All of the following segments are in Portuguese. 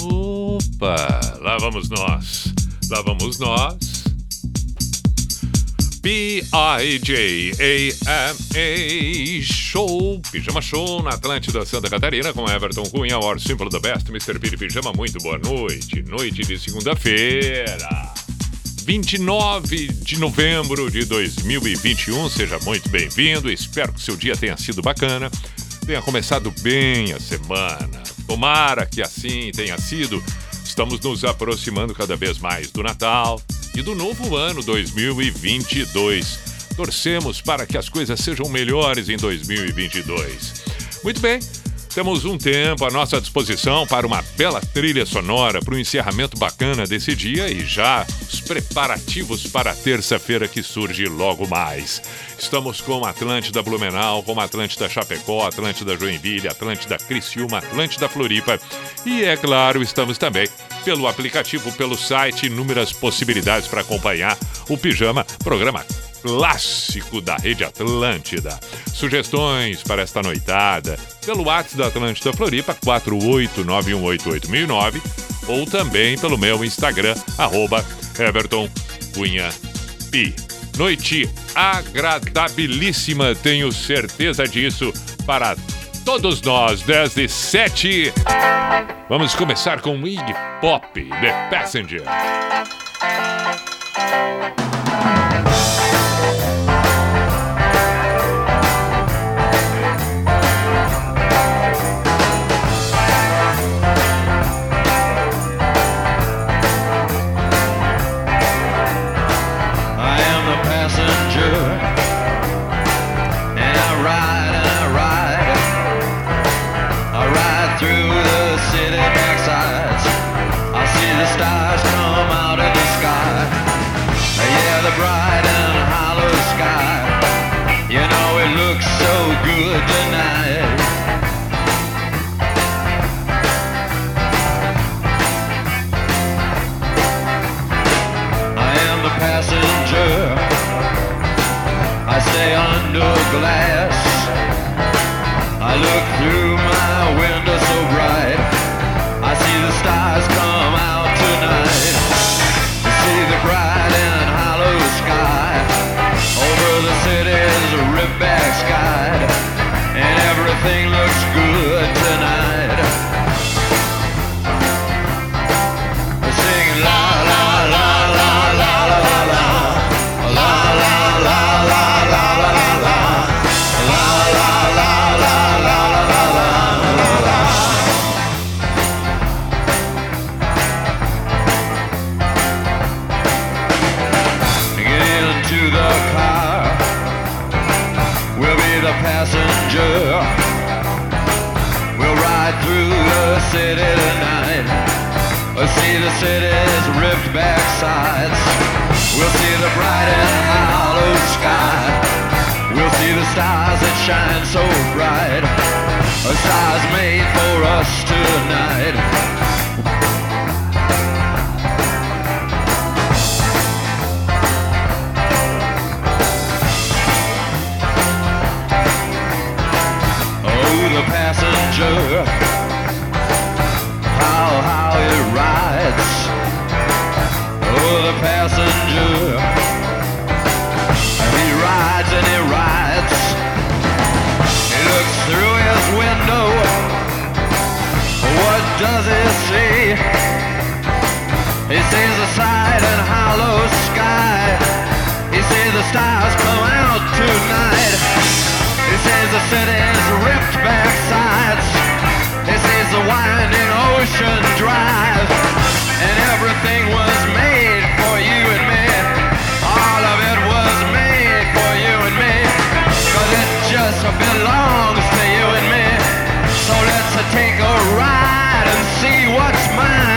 Opa, lá vamos nós, lá vamos nós. B-I-J-A-M-A Show, Pijama Show na Atlântida Santa Catarina com Everton Cunha, Or Simple the Best, Mr. Piri Pijama, muito boa noite, noite de segunda-feira. 29 de novembro de 2021. Seja muito bem-vindo. Espero que seu dia tenha sido bacana, tenha começado bem a semana. Tomara que assim tenha sido. Estamos nos aproximando cada vez mais do Natal e do novo ano 2022. Torcemos para que as coisas sejam melhores em 2022. Muito bem. Temos um tempo à nossa disposição para uma bela trilha sonora para o encerramento bacana desse dia e já os preparativos para a terça-feira que surge logo mais. Estamos com Atlântida Blumenau, com Atlântida Chapecó, Atlântida Joinville, Atlântida Criciúma, Atlântida Floripa e, é claro, estamos também pelo aplicativo, pelo site, inúmeras possibilidades para acompanhar o Pijama, programa clássico da Rede Atlântida. Sugestões para esta noitada pelo WhatsApp da Atlântida Floripa 489188009 ou também pelo meu Instagram, arroba Everton Cunha. Noite agradabilíssima, tenho certeza disso, para todos nós, 10 e 7. Vamos começar com Iggy Pop, The Passenger. Passenger. We'll ride through the city tonight. We'll see the city's ripped back sides. We'll see the bright and hollow sky. We'll see the stars that shine so bright. A stars made for us tonight. Does he see? He sees the side and hollow sky. He sees the stars come out tonight. He sees the city's ripped back sides. He sees the winding ocean drive. And everything was made for you and me. All of it was made for you and me. Cause it just belongs mine.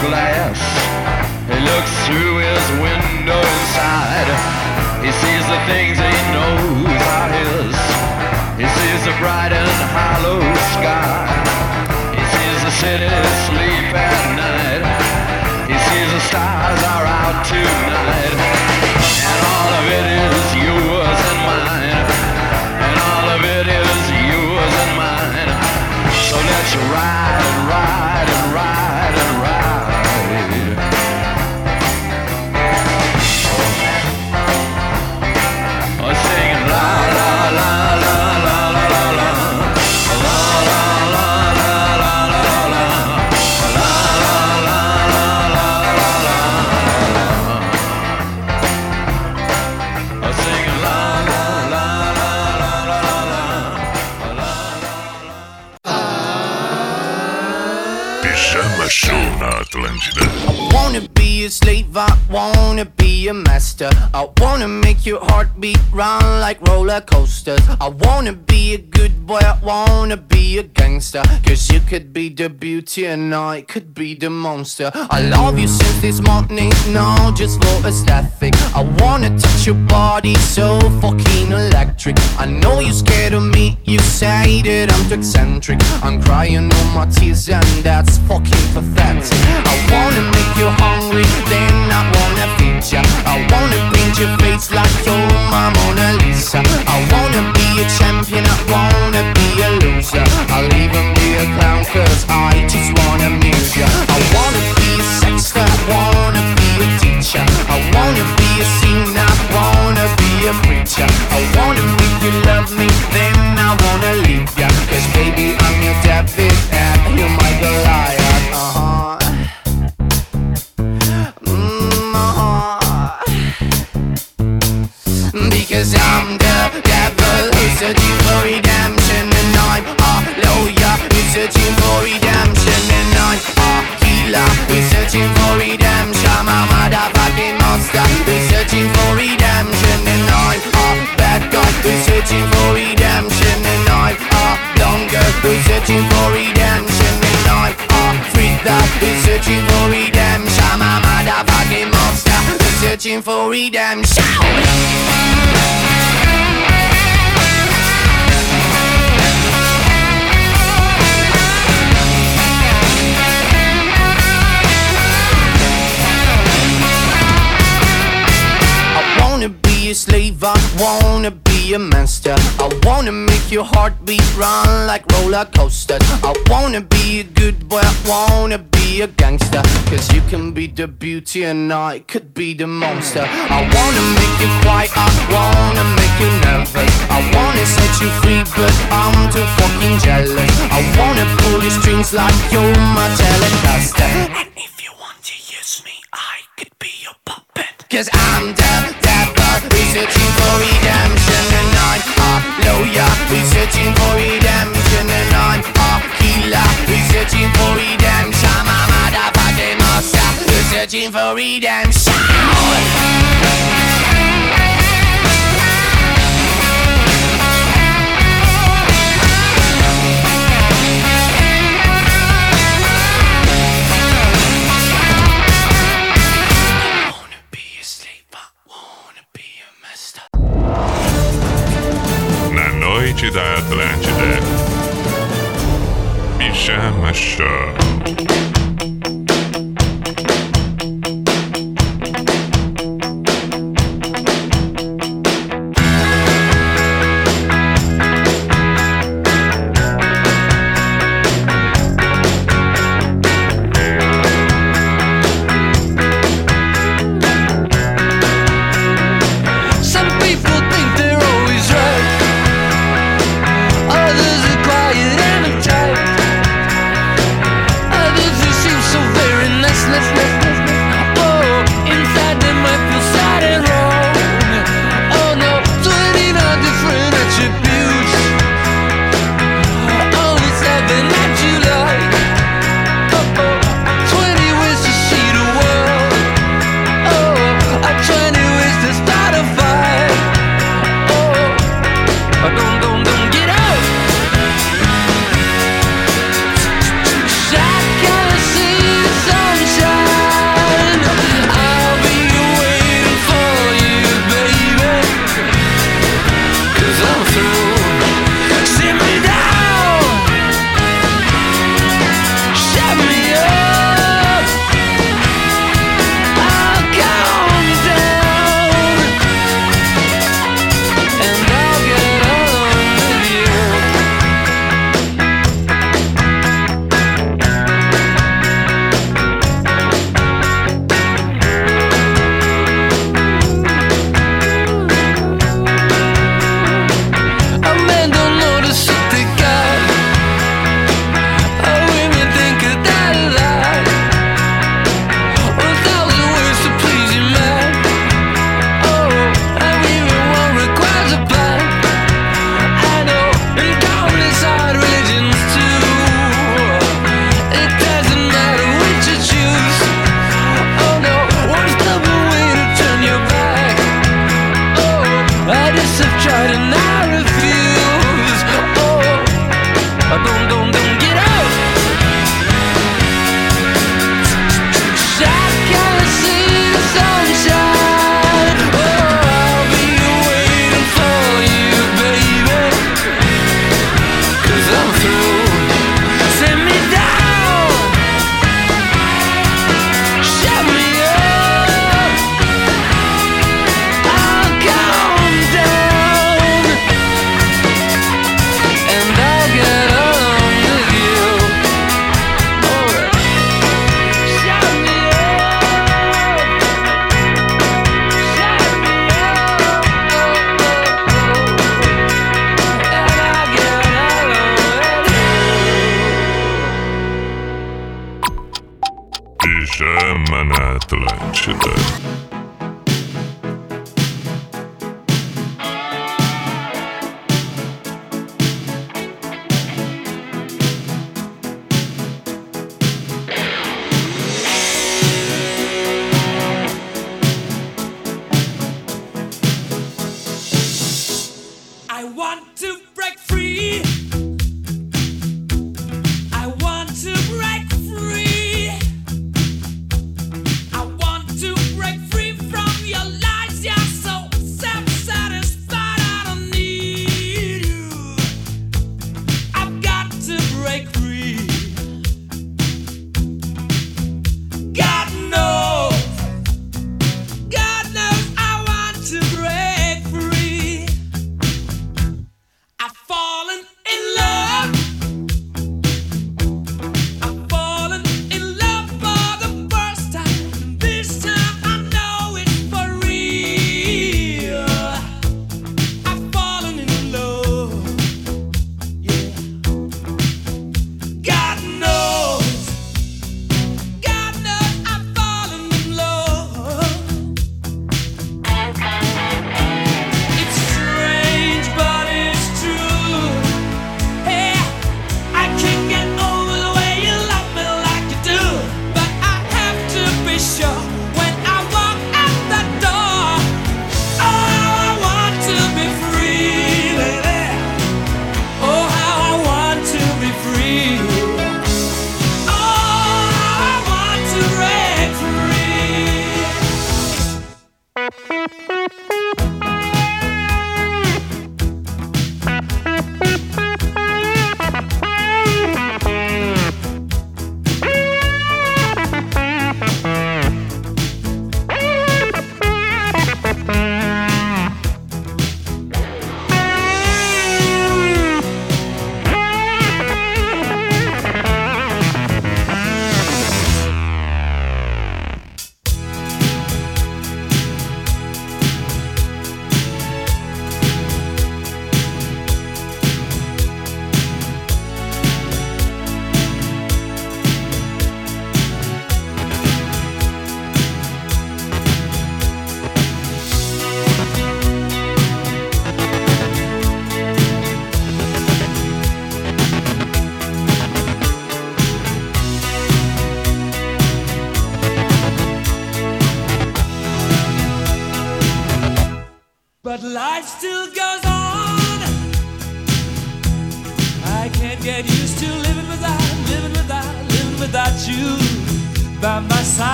出来 a master. I wanna make your heartbeat run like roller coasters. I wanna be a good boy, I wanna be a gangster. Cause you could be the beauty and I could be the monster. I love you since this morning, no, just for aesthetic. I wanna touch your body so fucking electric. I know you're scared of me, you say that I'm too eccentric. I'm crying all my tears and that's fucking pathetic. I wanna make you hungry, then I wanna feed ya. I wanna paint your face like you're my Mona Lisa. I wanna be a champion, I wanna be a loser. I'll even be a clown cause I a gangster. Cause you can be the beauty and I could be the monster. I wanna make you quiet, I wanna make you nervous. I wanna set you free, but I'm too fucking jealous. I wanna pull your strings like you're my telecaster. And if you want to use me, I could be your puppet. Cause I'm the devil, who's searching for redemption And I'm a lawyer, who's searching for redemption searching for redemption. Na noite da Atlântida, Pijama Show.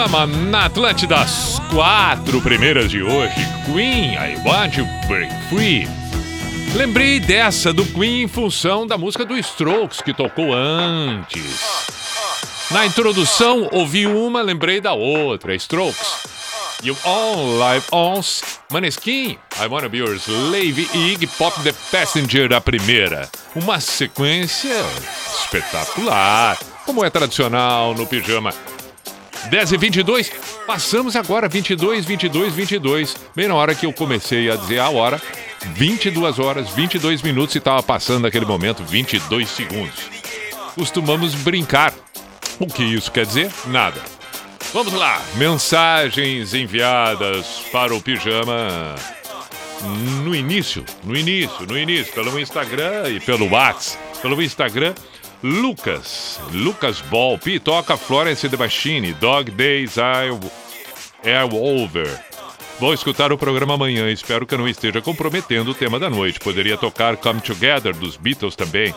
Pijama na Atlântida, as quatro primeiras de hoje. Queen, I Want to Break Free. Lembrei dessa do Queen em função da música do Strokes que tocou antes. Na introdução, ouvi uma, lembrei da outra, Strokes. You All Live Ons, Maneskin, I Wanna Be Your Slave e Iggy Pop The Passenger, a primeira. Uma sequência espetacular, como é tradicional no pijama. 10 e 22, passamos agora 22, 22, 22. Bem na hora que eu comecei a dizer a hora, 22 horas, 22 minutos e estava passando naquele momento 22 segundos. Costumamos brincar. O que isso quer dizer? Nada. Vamos lá, mensagens enviadas para o pijama no início, no início, no início, pelo Instagram e pelo WhatsApp. Pelo Instagram, Lucas, Lucas Ball, Pitoca, Florence Debachini, Dog Days I Air Over. Vou escutar o programa amanhã, espero que eu não esteja comprometendo o tema da noite. Poderia tocar Come Together dos Beatles também.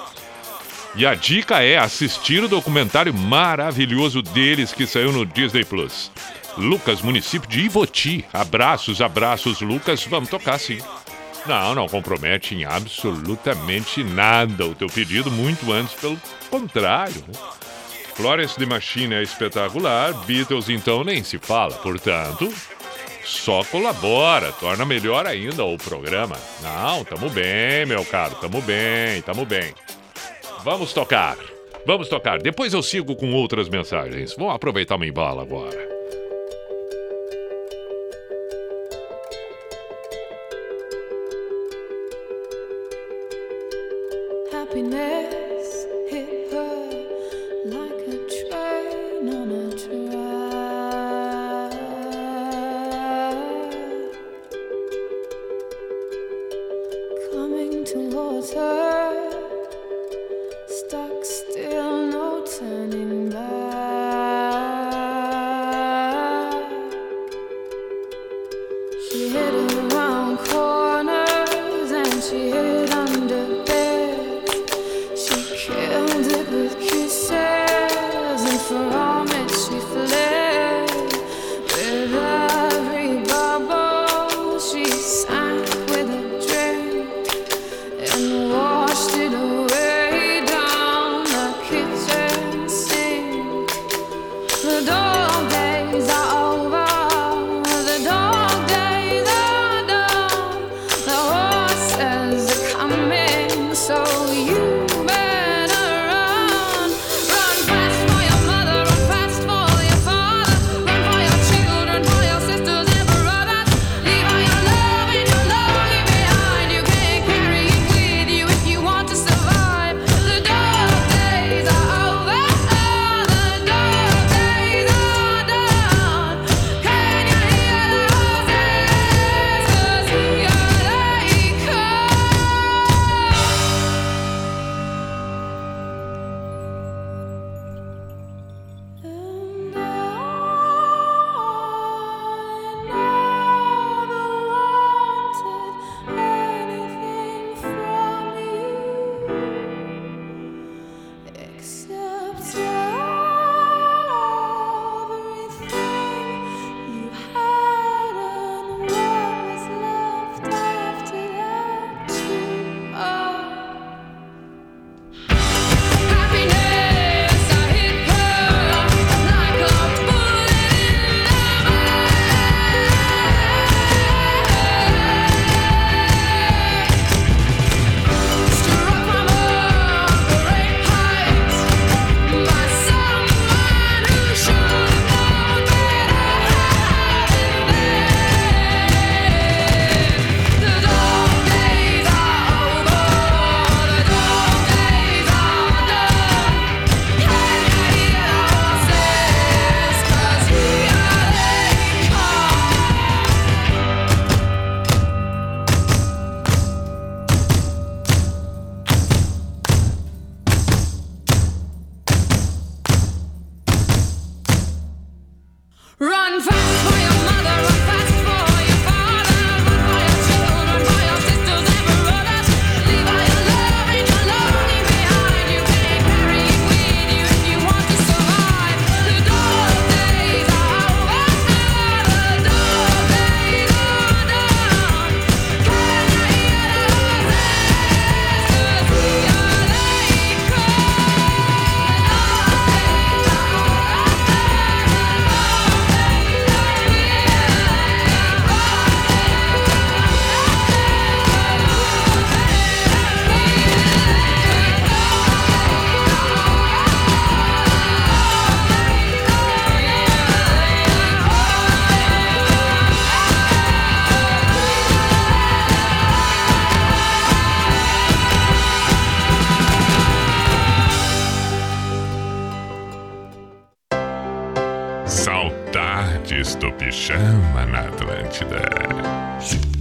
E a dica é assistir o documentário maravilhoso deles que saiu no Disney Plus. Lucas, município de Ivoti. Abraços, abraços, Lucas. Vamos tocar sim. Não, não compromete em absolutamente nada o teu pedido, muito antes, pelo contrário. Né? Florence de Machine é espetacular, Beatles então nem se fala, portanto, só colabora, torna melhor ainda o programa. Não, tamo bem, meu caro, tamo bem, tamo bem. Vamos tocar, vamos tocar. Depois eu sigo com outras mensagens. Vamos aproveitar uma embala agora. like a do Pijama na Atlântida.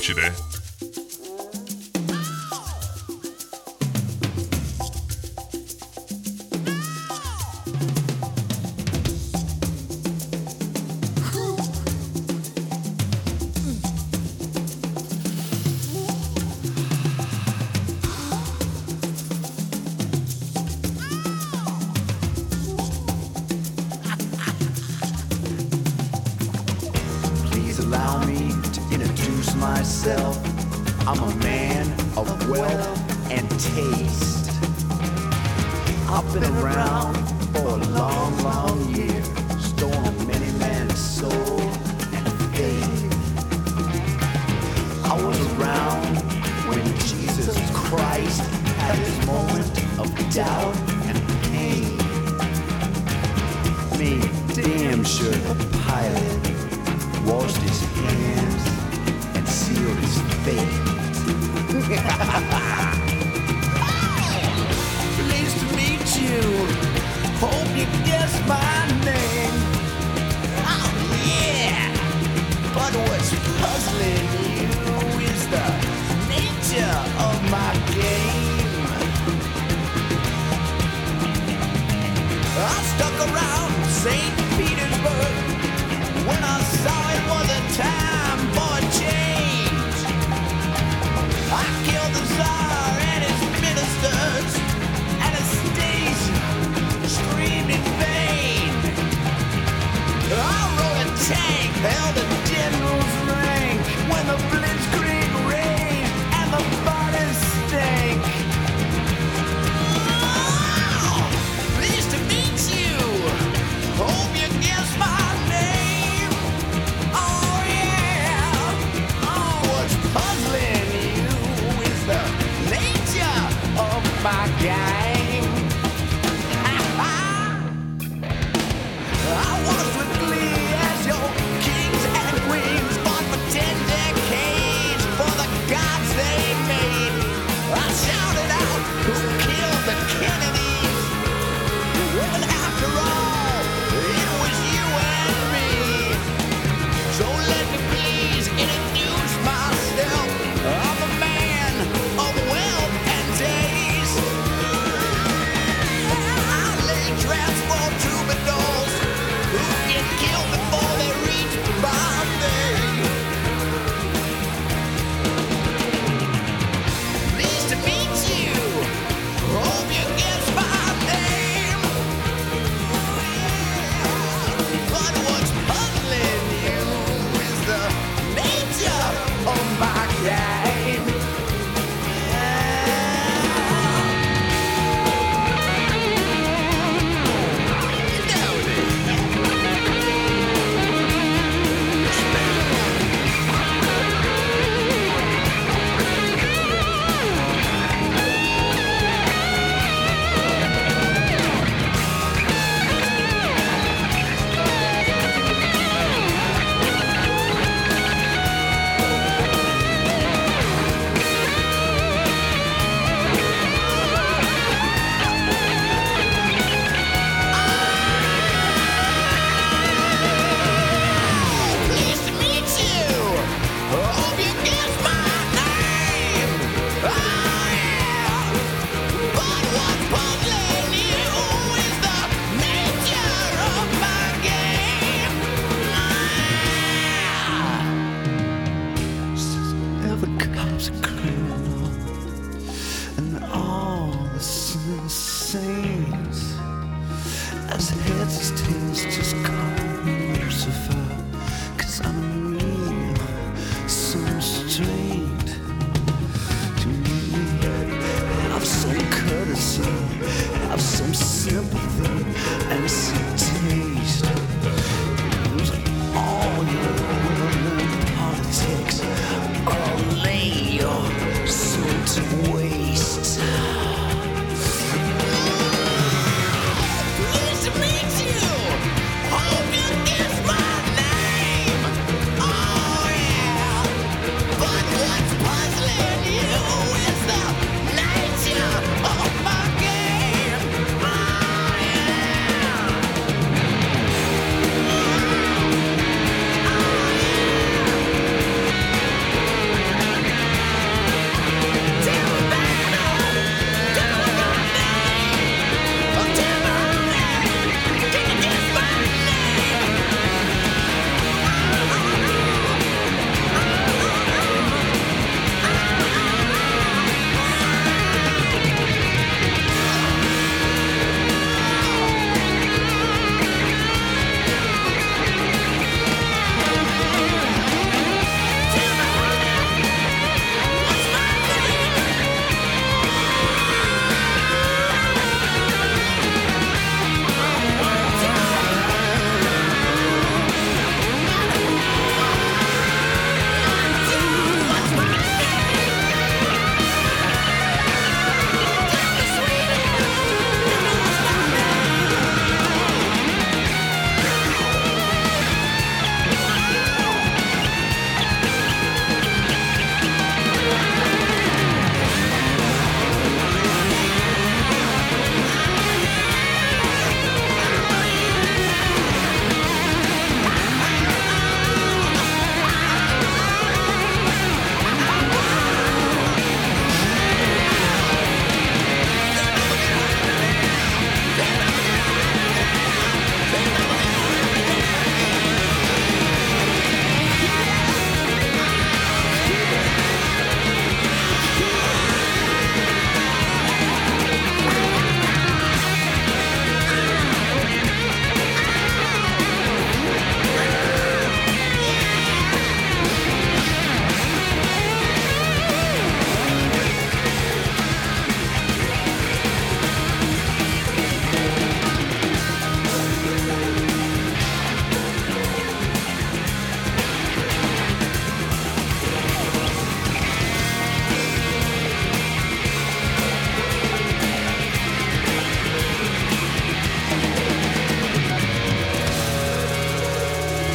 Show na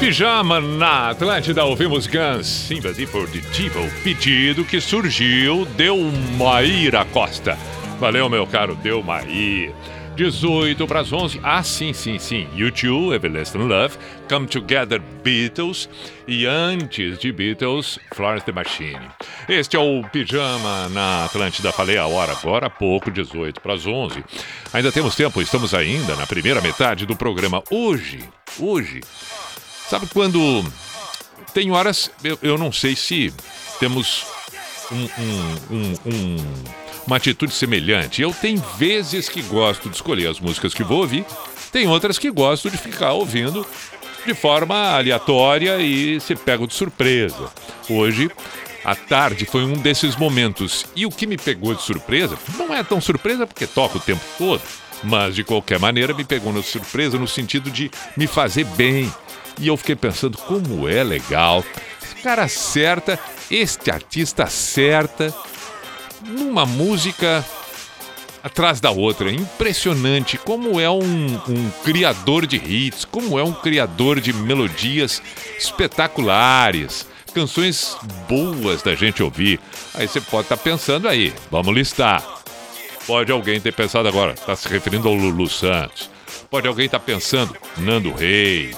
Pijama na Atlântida, ouvimos Guns, Devil, pedido que surgiu Delmaíra Costa. Valeu, meu caro Delmair. 18 para as 11. Ah, sim, sim, sim. U2, Everlasting Love, Come Together, Beatles. E antes de Beatles, Florence the Machine. Este é o Pijama na Atlântida. Falei a hora agora há pouco, 18 para as 11. Ainda temos tempo, estamos ainda na primeira metade do programa. Hoje, hoje, sabe quando tem horas, eu, eu não sei se temos um, um- um- um- uma atitude semelhante. Eu tenho vezes que gosto de escolher as músicas que vou ouvir, tem outras que gosto de ficar ouvindo de forma aleatória e se pego de surpresa. Hoje, à tarde, foi um desses momentos. E o que me pegou de surpresa, não é tão surpresa porque toca o tempo todo, mas de qualquer maneira me pegou de surpresa no sentido de me fazer bem. E eu fiquei pensando como é legal. Esse cara acerta, este artista acerta numa música atrás da outra. Impressionante como é um, um criador de hits, como é um criador de melodias espetaculares, canções boas da gente ouvir. Aí você pode estar pensando aí, vamos listar. Pode alguém ter pensado agora, está se referindo ao Lulu Santos. Pode alguém estar pensando, Nando Reis.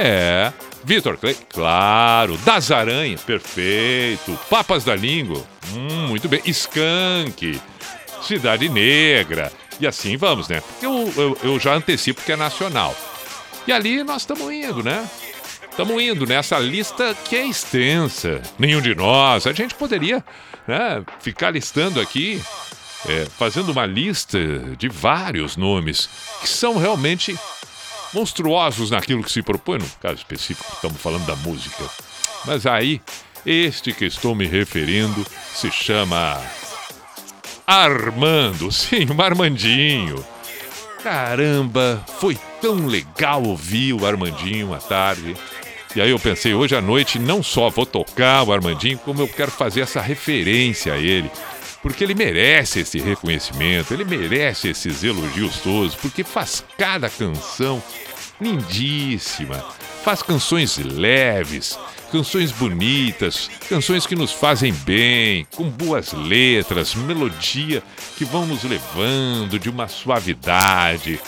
É, Vitor Clay, claro. Das Aranhas, perfeito. Papas da Língua, hum, muito bem. Skank, Cidade Negra. E assim vamos, né? Eu, eu, eu já antecipo que é nacional. E ali nós estamos indo, né? Estamos indo nessa lista que é extensa. Nenhum de nós. A gente poderia né, ficar listando aqui, é, fazendo uma lista de vários nomes que são realmente monstruosos naquilo que se propõe. No caso específico, estamos falando da música. Mas aí, este que estou me referindo se chama Armando. Sim, o Armandinho. Caramba, foi tão legal ouvir o Armandinho à tarde. E aí eu pensei, hoje à noite não só vou tocar o Armandinho, como eu quero fazer essa referência a ele. Porque ele merece esse reconhecimento, ele merece esses elogios todos, porque faz cada canção lindíssima. Faz canções leves, canções bonitas, canções que nos fazem bem, com boas letras, melodia que vão nos levando de uma suavidade.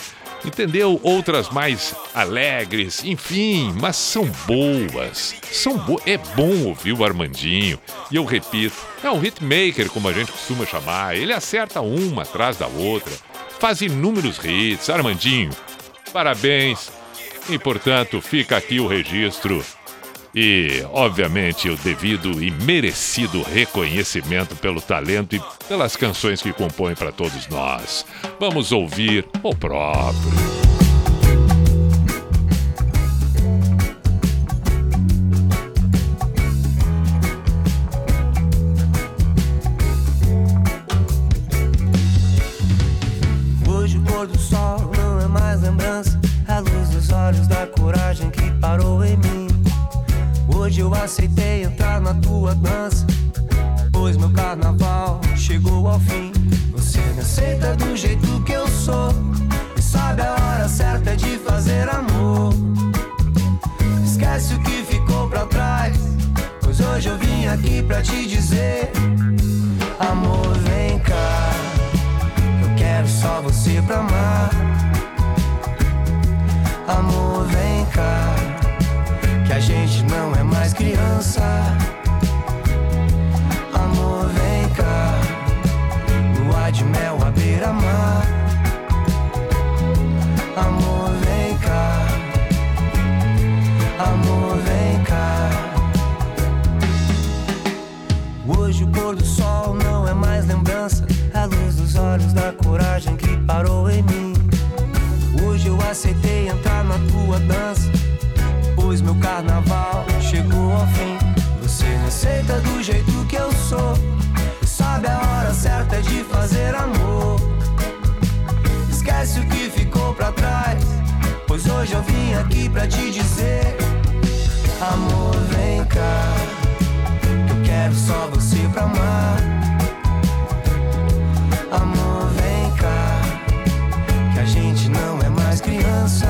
Entendeu? Outras mais alegres, enfim, mas são boas. São bo é bom ouvir o Armandinho. E eu repito, é um hitmaker, como a gente costuma chamar. Ele acerta uma atrás da outra. Faz inúmeros hits. Armandinho, parabéns. E portanto, fica aqui o registro e, obviamente, o devido e merecido reconhecimento pelo talento e pelas canções que compõem para todos nós. Vamos ouvir o próprio. Hoje eu aceitei entrar na tua dança. Pois meu carnaval chegou ao fim. Você me aceita do jeito que eu sou. E sabe a hora certa de fazer amor. Esquece o que ficou pra trás. Pois hoje eu vim aqui pra te dizer: Amor, vem cá. Eu quero só você pra amar. Amor, vem cá. Que a gente não é mais criança. Amor, vem cá. Lua de mel à beira-mar. Amor, vem cá. Amor, vem cá. Hoje o pôr do sol não é mais lembrança. A luz dos olhos da coragem que parou em mim. Hoje eu aceitei entrar na tua dança. Pois meu carnaval chegou ao fim. Você me aceita do jeito que eu sou. Sabe a hora certa de fazer amor. Esquece o que ficou pra trás. Pois hoje eu vim aqui pra te dizer: Amor, vem cá. Eu quero só você pra amar. Amor, vem cá. Que a gente não é mais criança.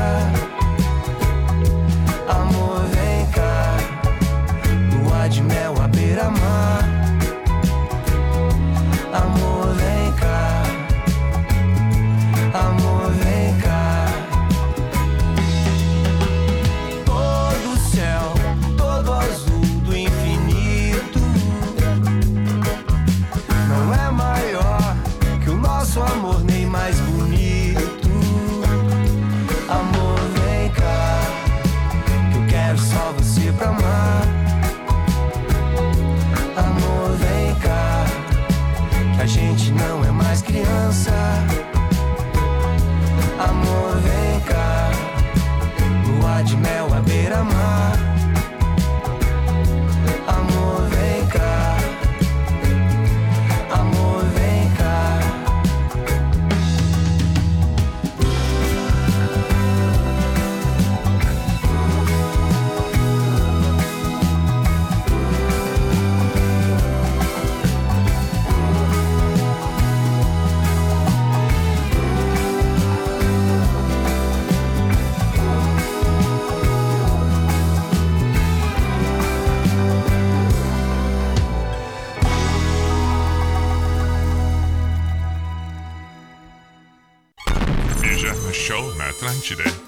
Show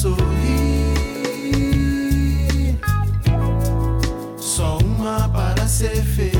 sorrir, só uma para ser feliz.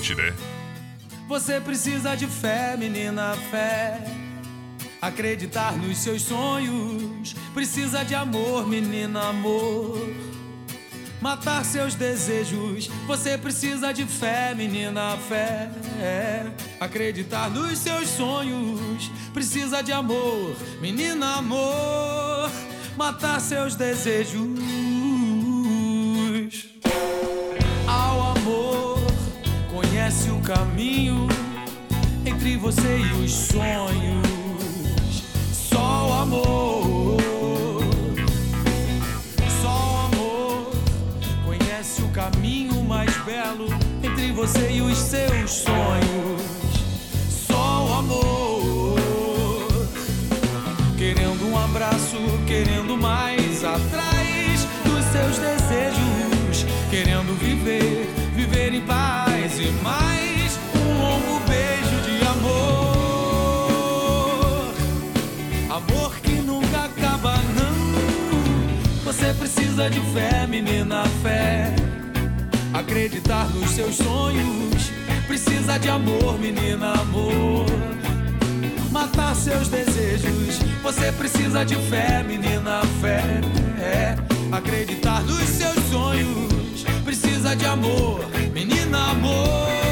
Atlântida. Você precisa de fé, menina, fé. Acreditar nos seus sonhos. Precisa de amor, menina, amor. Matar seus desejos. Você precisa de fé, menina, fé. Acreditar nos seus sonhos. Precisa de amor, menina, amor. Matar seus desejos. Caminho entre você e os sonhos. Só o amor, só o amor conhece o caminho mais belo entre você e os seus sonhos. Só o amor, querendo um abraço, querendo mais atrás dos seus desejos, querendo viver, viver em paz e mais precisa de fé, menina, fé. Acreditar nos seus sonhos. Precisa de amor, menina, amor. Matar seus desejos. Você precisa de fé, menina, fé. Acreditar nos seus sonhos. Precisa de amor, menina, amor.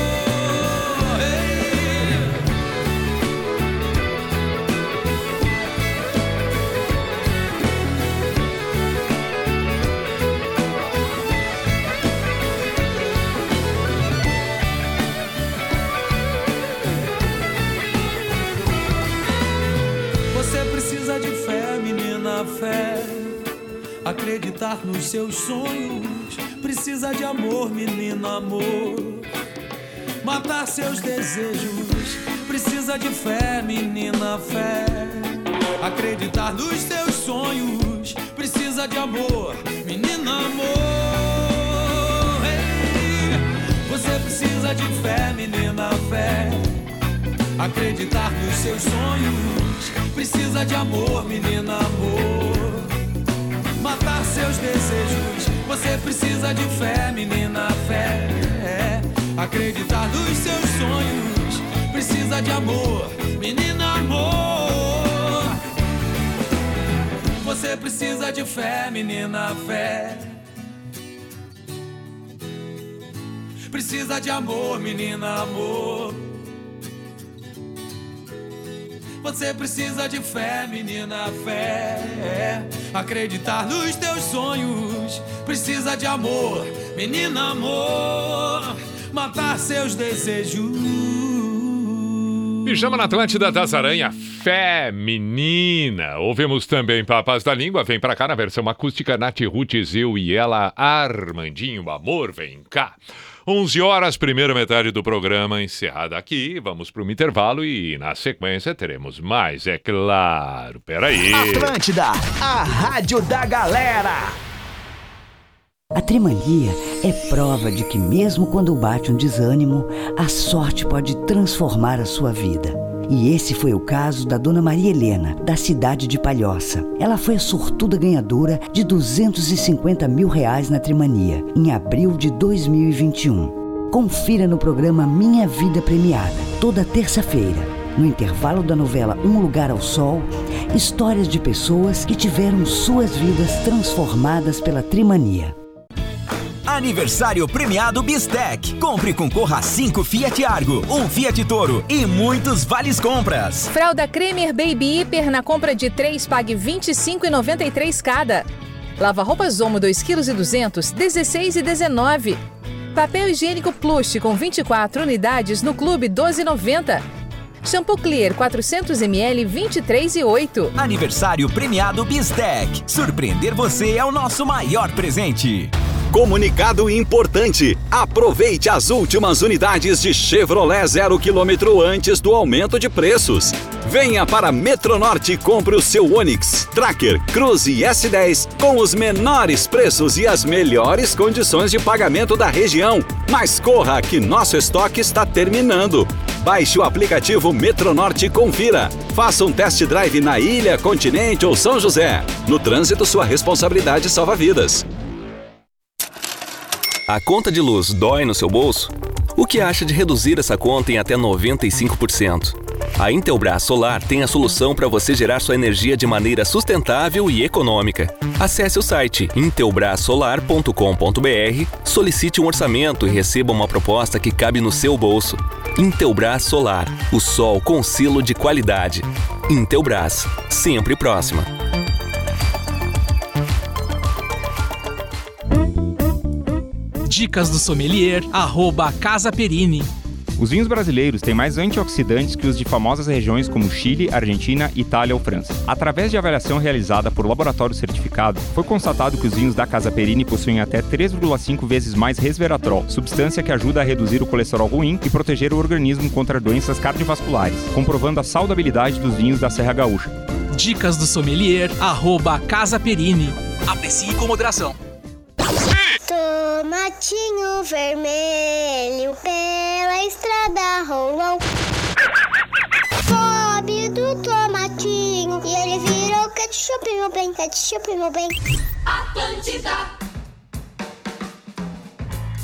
Acreditar nos seus sonhos. Precisa de amor, menina, amor. Matar seus desejos. Precisa de fé, menina, fé. Acreditar nos seus sonhos. Precisa de amor, menina, amor. Ei, Você precisa de fé, menina, fé. Acreditar nos seus sonhos. Precisa de amor, menina, amor. Seus desejos. Você precisa de fé, menina, fé. Acreditar nos seus sonhos. Precisa de amor, menina, amor. Você precisa de fé, menina, fé. Precisa de amor, menina, amor. Você precisa de fé, menina, fé. Acreditar nos teus sonhos. Precisa de amor, menina, amor. Matar seus desejos. Pijama na Atlântida das Aranha, Fé Menina. Ouvimos também Papas da Língua, vem pra cá na versão acústica Nath eu e ela, Armandinho, amor, vem cá. 11 horas, primeira metade do programa encerrada aqui. Vamos para um intervalo e na sequência teremos mais, é claro. Peraí. Atlântida, a rádio da galera. A Trimania é prova de que, mesmo quando bate um desânimo, a sorte pode transformar a sua vida. E esse foi o caso da Dona Maria Helena, da cidade de Palhoça. Ela foi a sortuda ganhadora de 250 mil reais na Trimania, em abril de 2021. Confira no programa Minha Vida Premiada, toda terça-feira. No intervalo da novela Um Lugar ao Sol, histórias de pessoas que tiveram suas vidas transformadas pela Trimania. Aniversário premiado Bistec. Compre e concorra a 5 Fiat Argo, um Fiat Toro e muitos vales compras. Fralda Cremer Baby Hiper na compra de 3 pague R$ 25,93 cada. Lava roupas Omo 2 kg e 200, 16 e 19. Papel higiênico Plush com 24 unidades no Clube 12,90. Shampoo Clear 400 ml 23 e 8. Aniversário premiado Bistec. Surpreender você é o nosso maior presente. Comunicado importante. Aproveite as últimas unidades de Chevrolet zero quilômetro antes do aumento de preços. Venha para Metronorte e compre o seu Onix, Tracker, Cruze e S10 com os menores preços e as melhores condições de pagamento da região. Mas corra que nosso estoque está terminando. Baixe o aplicativo Metronorte e confira. Faça um test drive na ilha, continente ou São José. No trânsito, sua responsabilidade salva vidas. A conta de luz dói no seu bolso? O que acha de reduzir essa conta em até 95%? A Intelbras Solar tem a solução para você gerar sua energia de maneira sustentável e econômica. Acesse o site intelbrasolar.com.br, solicite um orçamento e receba uma proposta que cabe no seu bolso. Intelbras Solar, o sol com selo de qualidade. Intelbras, sempre próxima. Dicas do sommelier, arroba Casa Perini. Os vinhos brasileiros têm mais antioxidantes que os de famosas regiões como Chile, Argentina, Itália ou França. Através de avaliação realizada por laboratório certificado, foi constatado que os vinhos da Casa Perini possuem até 3,5 vezes mais resveratrol, substância que ajuda a reduzir o colesterol ruim e proteger o organismo contra doenças cardiovasculares, comprovando a saudabilidade dos vinhos da Serra Gaúcha. Dicas do sommelier, arroba Casa Perini. Aprecie com moderação. Tomatinho vermelho pela estrada rolou. Pobre do tomatinho e ele virou ketchup, meu bem, ketchup, meu bem. Atlântida.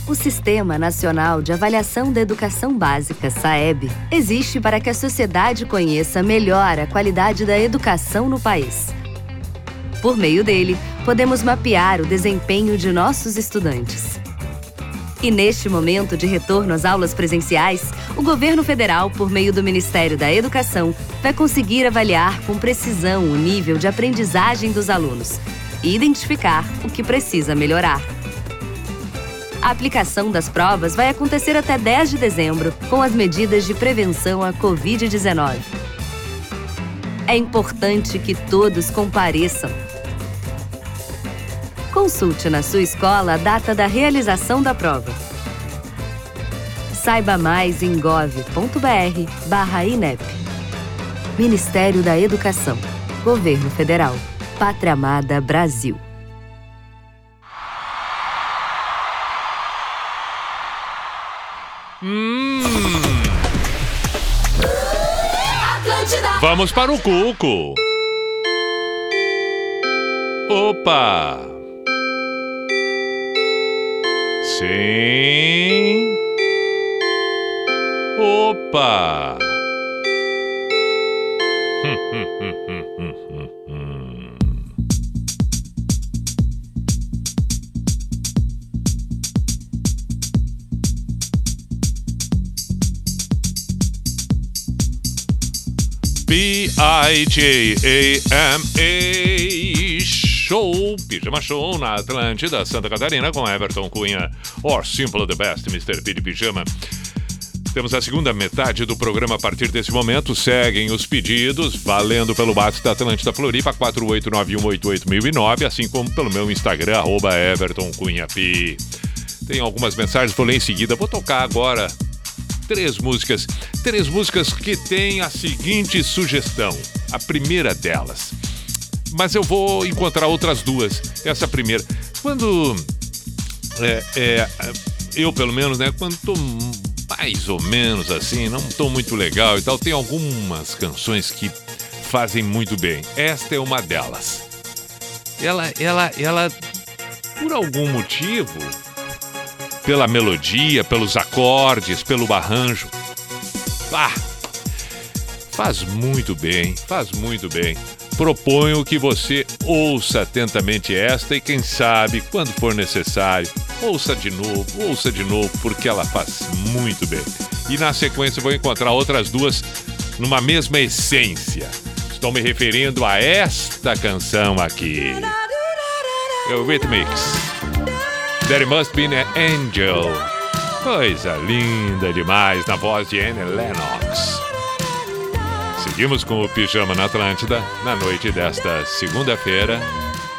O Sistema Nacional de Avaliação da Educação Básica, SAEB, existe para que a sociedade conheça melhor a qualidade da educação no país. Por meio dele, podemos mapear o desempenho de nossos estudantes. E neste momento de retorno às aulas presenciais, o governo federal, por meio do Ministério da Educação, vai conseguir avaliar com precisão o nível de aprendizagem dos alunos e identificar o que precisa melhorar. A aplicação das provas vai acontecer até 10 de dezembro, com as medidas de prevenção à Covid-19. É importante que todos compareçam. Consulte na sua escola a data da realização da prova. Saiba mais em gov.br/inep. Ministério da Educação. Governo Federal. Pátria Amada Brasil. Hum. Vamos para o Cuco. Opa! assim. Opa! B I J A M A Show, Pijama Show na Atlântida, Santa Catarina, com Everton Cunha, or Simple the Best, Mr. P de Pijama. Temos a segunda metade do programa a partir desse momento. Seguem os pedidos, valendo pelo bate da Atlântida Floripa, 489188009, assim como pelo meu Instagram, arroba Everton Cunha P. Tem algumas mensagens, vou ler em seguida. Vou tocar agora três músicas. Três músicas que têm a seguinte sugestão. A primeira delas. Mas eu vou encontrar outras duas. Essa primeira. Quando. é, é, eu, pelo menos, né? Quando tô mais ou menos assim, não tô muito legal e tal, tem algumas canções que fazem muito bem. Esta é uma delas. Ela, ela, ela, por algum motivo, pela melodia, pelos acordes, pelo arranjo. Ah, faz muito bem, faz muito bem. Proponho que você ouça atentamente esta e quem sabe, quando for necessário, ouça de novo, ouça de novo, porque ela faz muito bem. E na sequência vou encontrar outras duas numa mesma essência. Estou me referindo a esta canção aqui. Eurythmics. There Must Be an Angel. Coisa linda demais na voz de Anne Lennox. Seguimos com o Pijama na Atlântida na noite desta segunda-feira.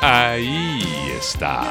Aí está.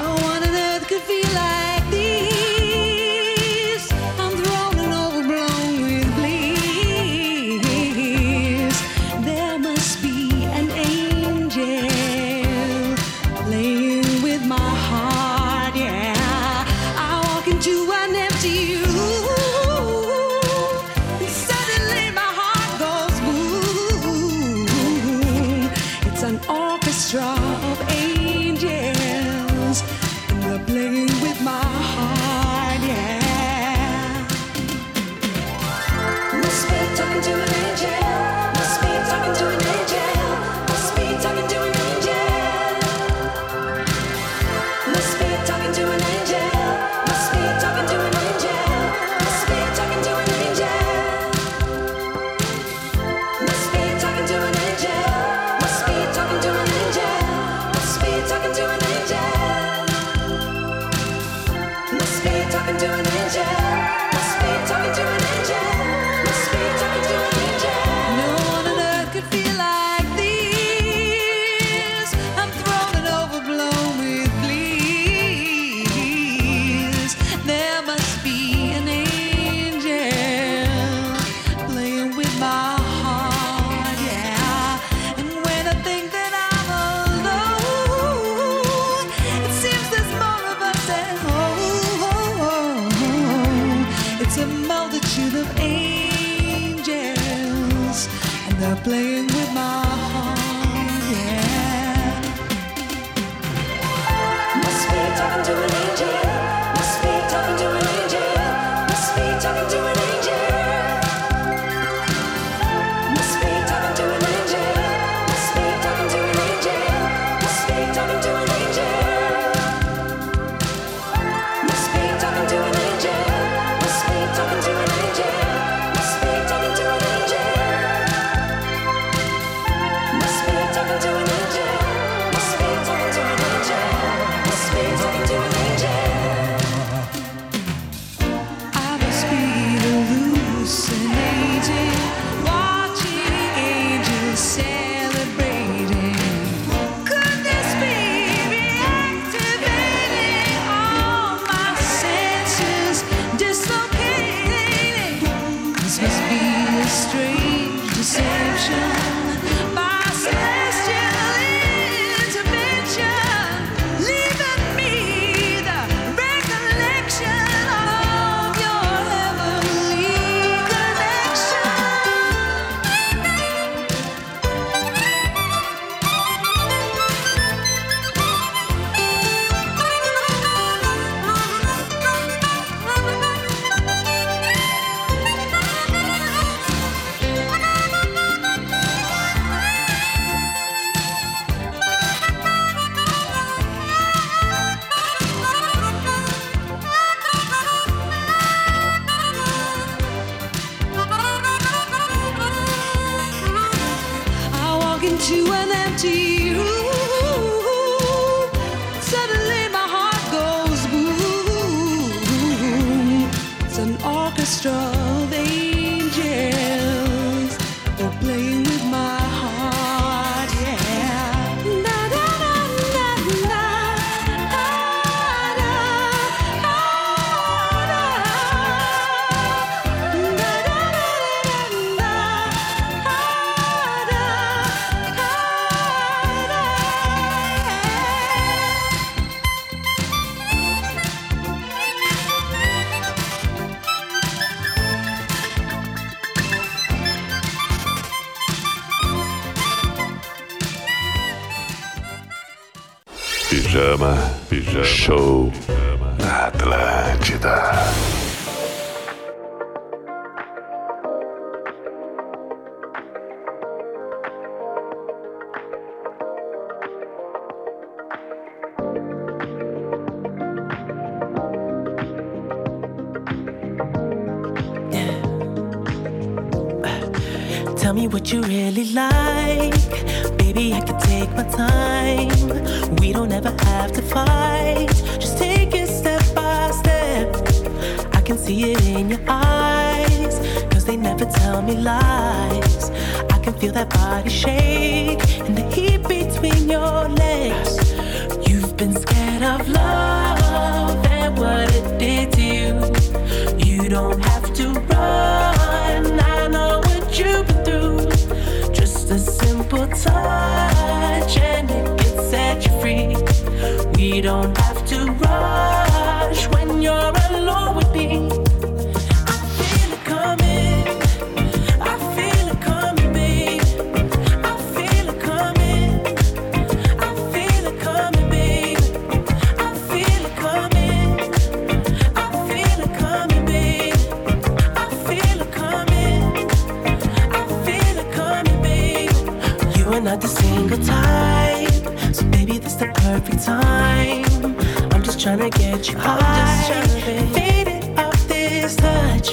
Playing with my You don't have to rush. When you're trying to get you high. I'm off this touch.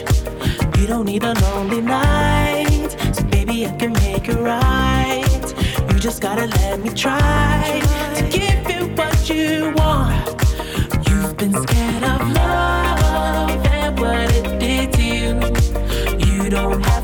You don't need a lonely night, so baby I can make it right. You just gotta let me try to give you what you want. You've been scared of love and what it did to you. You don't have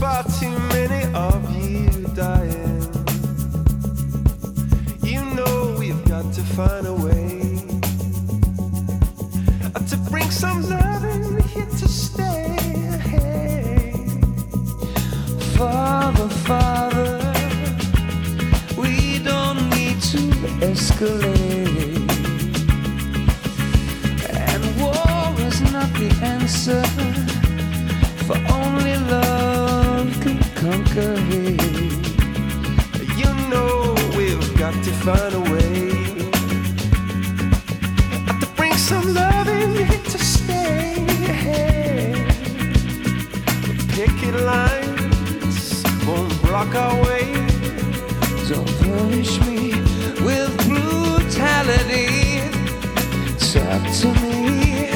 Far too many of you dying. You know we've got to find a way to bring some love in here to stay. Father, Father, we don't need to escalate. And war is not the answer for only love conquer hate. You know we've got to find a way to bring some love in to stay. Picket lines won't block our way. Don't punish me with brutality. Talk to me,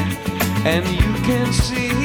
and you can see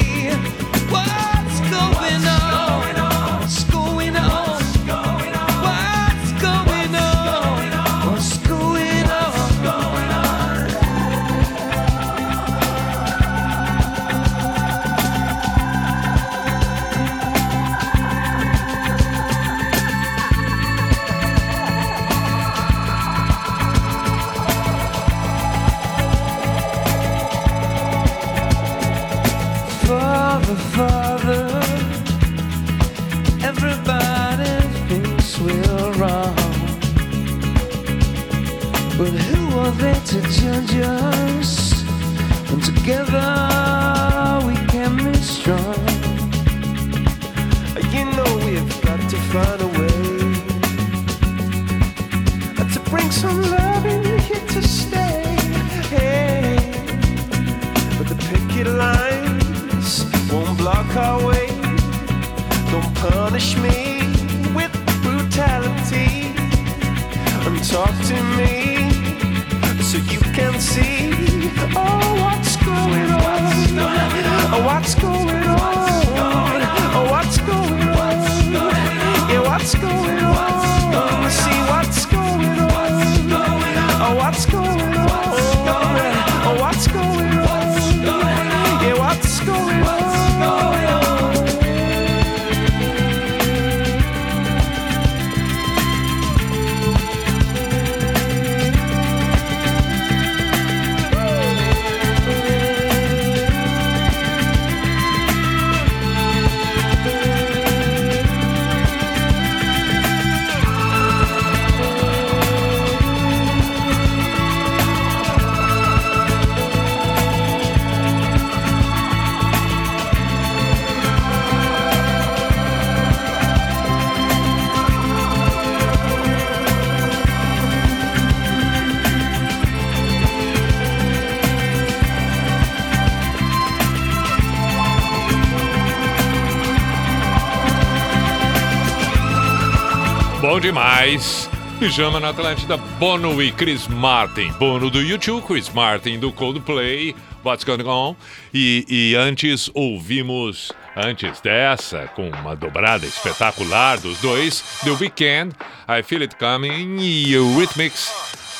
Pijama na Atlântida, Bono e Chris Martin. Bono do YouTube, Chris Martin do Coldplay. What's going on? E, e antes ouvimos, antes dessa, com uma dobrada espetacular dos dois, The Weeknd, I Feel It Coming e Rhythmics,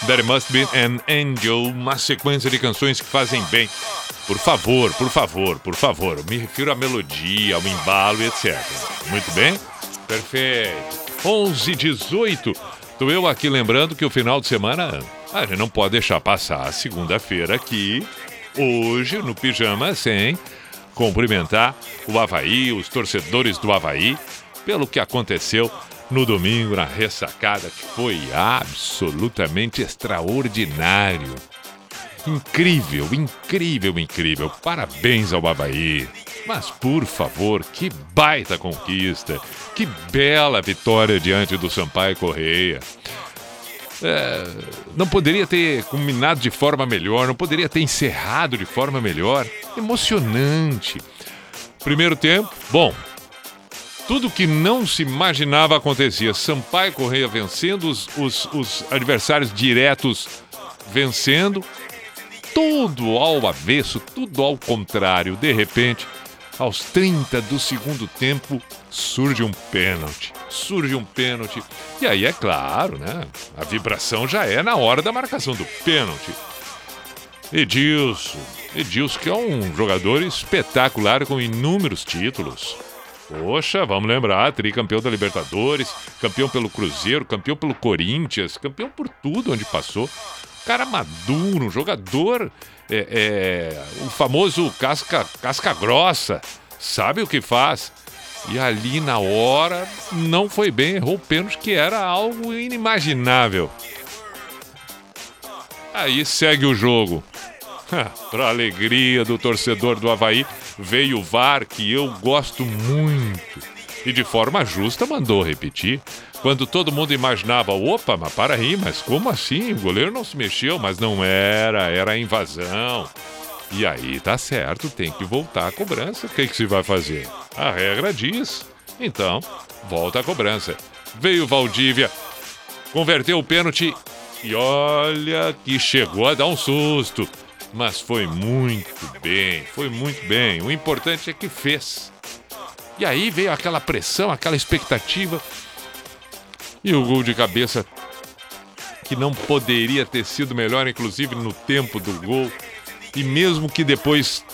There Must Be an Angel, uma sequência de canções que fazem bem. Por favor, por favor, por favor, me refiro à melodia, ao embalo e etc. Muito bem? Perfeito. 11 18. Tô eu aqui lembrando que o final de semana a gente não pode deixar passar a segunda-feira aqui, hoje, no Pijama, sem cumprimentar o Havaí, os torcedores do Havaí, pelo que aconteceu no domingo na ressacada, que foi absolutamente extraordinário. Incrível, incrível, incrível. Parabéns ao Havaí. Mas, por favor, que baita conquista. Que bela vitória diante do Sampaio Correia. É, não poderia ter culminado de forma melhor, não poderia ter encerrado de forma melhor. Emocionante. Primeiro tempo, bom. Tudo que não se imaginava acontecia. Sampaio Correia vencendo, os, os, os adversários diretos vencendo. Tudo ao avesso, tudo ao contrário. De repente, aos 30 do segundo tempo, surge um pênalti. Surge um pênalti. E aí, é claro, né? A vibração já é na hora da marcação do pênalti. Edilson. Edilson, que é um jogador espetacular com inúmeros títulos. Poxa, vamos lembrar, tricampeão da Libertadores, campeão pelo Cruzeiro, campeão pelo Corinthians, campeão por tudo onde passou. Cara maduro, um jogador, é, é, o famoso casca, casca grossa, sabe o que faz. E ali na hora não foi bem, errou o pênalti que era algo inimaginável. Aí segue o jogo. Para alegria do torcedor do Havaí, veio o VAR que eu gosto muito. E de forma justa mandou repetir. Quando todo mundo imaginava, opa, mas para aí, mas como assim? O goleiro não se mexeu, mas não era, era a invasão. E aí tá certo, tem que voltar a cobrança. O que, que se vai fazer? A regra diz. Então, volta a cobrança. Veio Valdívia, converteu o pênalti e olha que chegou a dar um susto. Mas foi muito bem, foi muito bem. O importante é que fez. E aí veio aquela pressão, aquela expectativa. E o gol de cabeça, que não poderia ter sido melhor, inclusive no tempo do gol. E mesmo que depois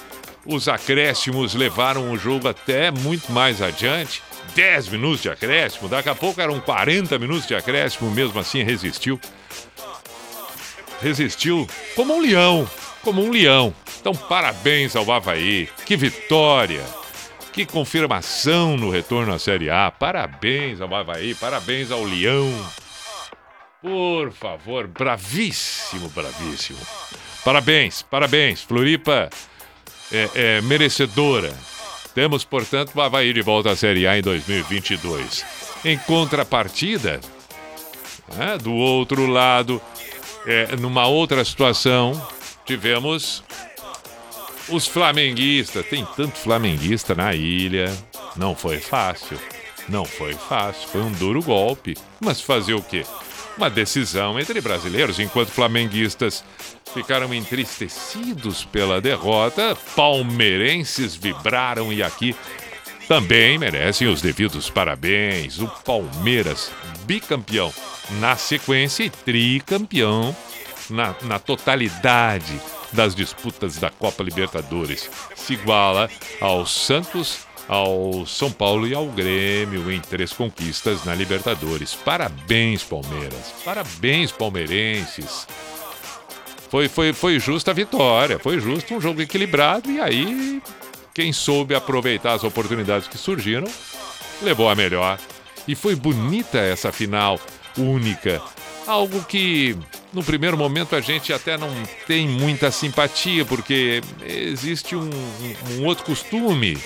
os acréscimos levaram o jogo até muito mais adiante 10 minutos de acréscimo, daqui a pouco eram 40 minutos de acréscimo, mesmo assim resistiu. Resistiu como um leão, como um leão. Então, parabéns ao Havaí, que vitória! Que confirmação no retorno à Série A. Parabéns ao Havaí, parabéns ao Leão. Por favor, bravíssimo, bravíssimo. Parabéns, parabéns. Floripa é, é merecedora. Temos, portanto, o Havaí de volta à Série A em 2022. Em contrapartida, né, do outro lado, é, numa outra situação, tivemos os flamenguistas. Tem tanto flamenguista na ilha. Não foi fácil. Não foi fácil. Foi um duro golpe. Mas fazer o quê? Uma decisão entre brasileiros, enquanto flamenguistas ficaram entristecidos pela derrota, palmeirenses vibraram e aqui também merecem os devidos parabéns. O Palmeiras, bicampeão na sequência e tricampeão na, na totalidade das disputas da Copa Libertadores. Se iguala ao Santos, ao São Paulo e ao Grêmio em três conquistas na Libertadores. Parabéns, Palmeiras. Parabéns, palmeirenses. Foi, foi, foi justa a vitória, foi justo um jogo equilibrado e aí quem soube aproveitar as oportunidades que surgiram levou a melhor. E foi bonita essa final única. Algo que no primeiro momento a gente até não tem muita simpatia, porque existe um, um- outro costume.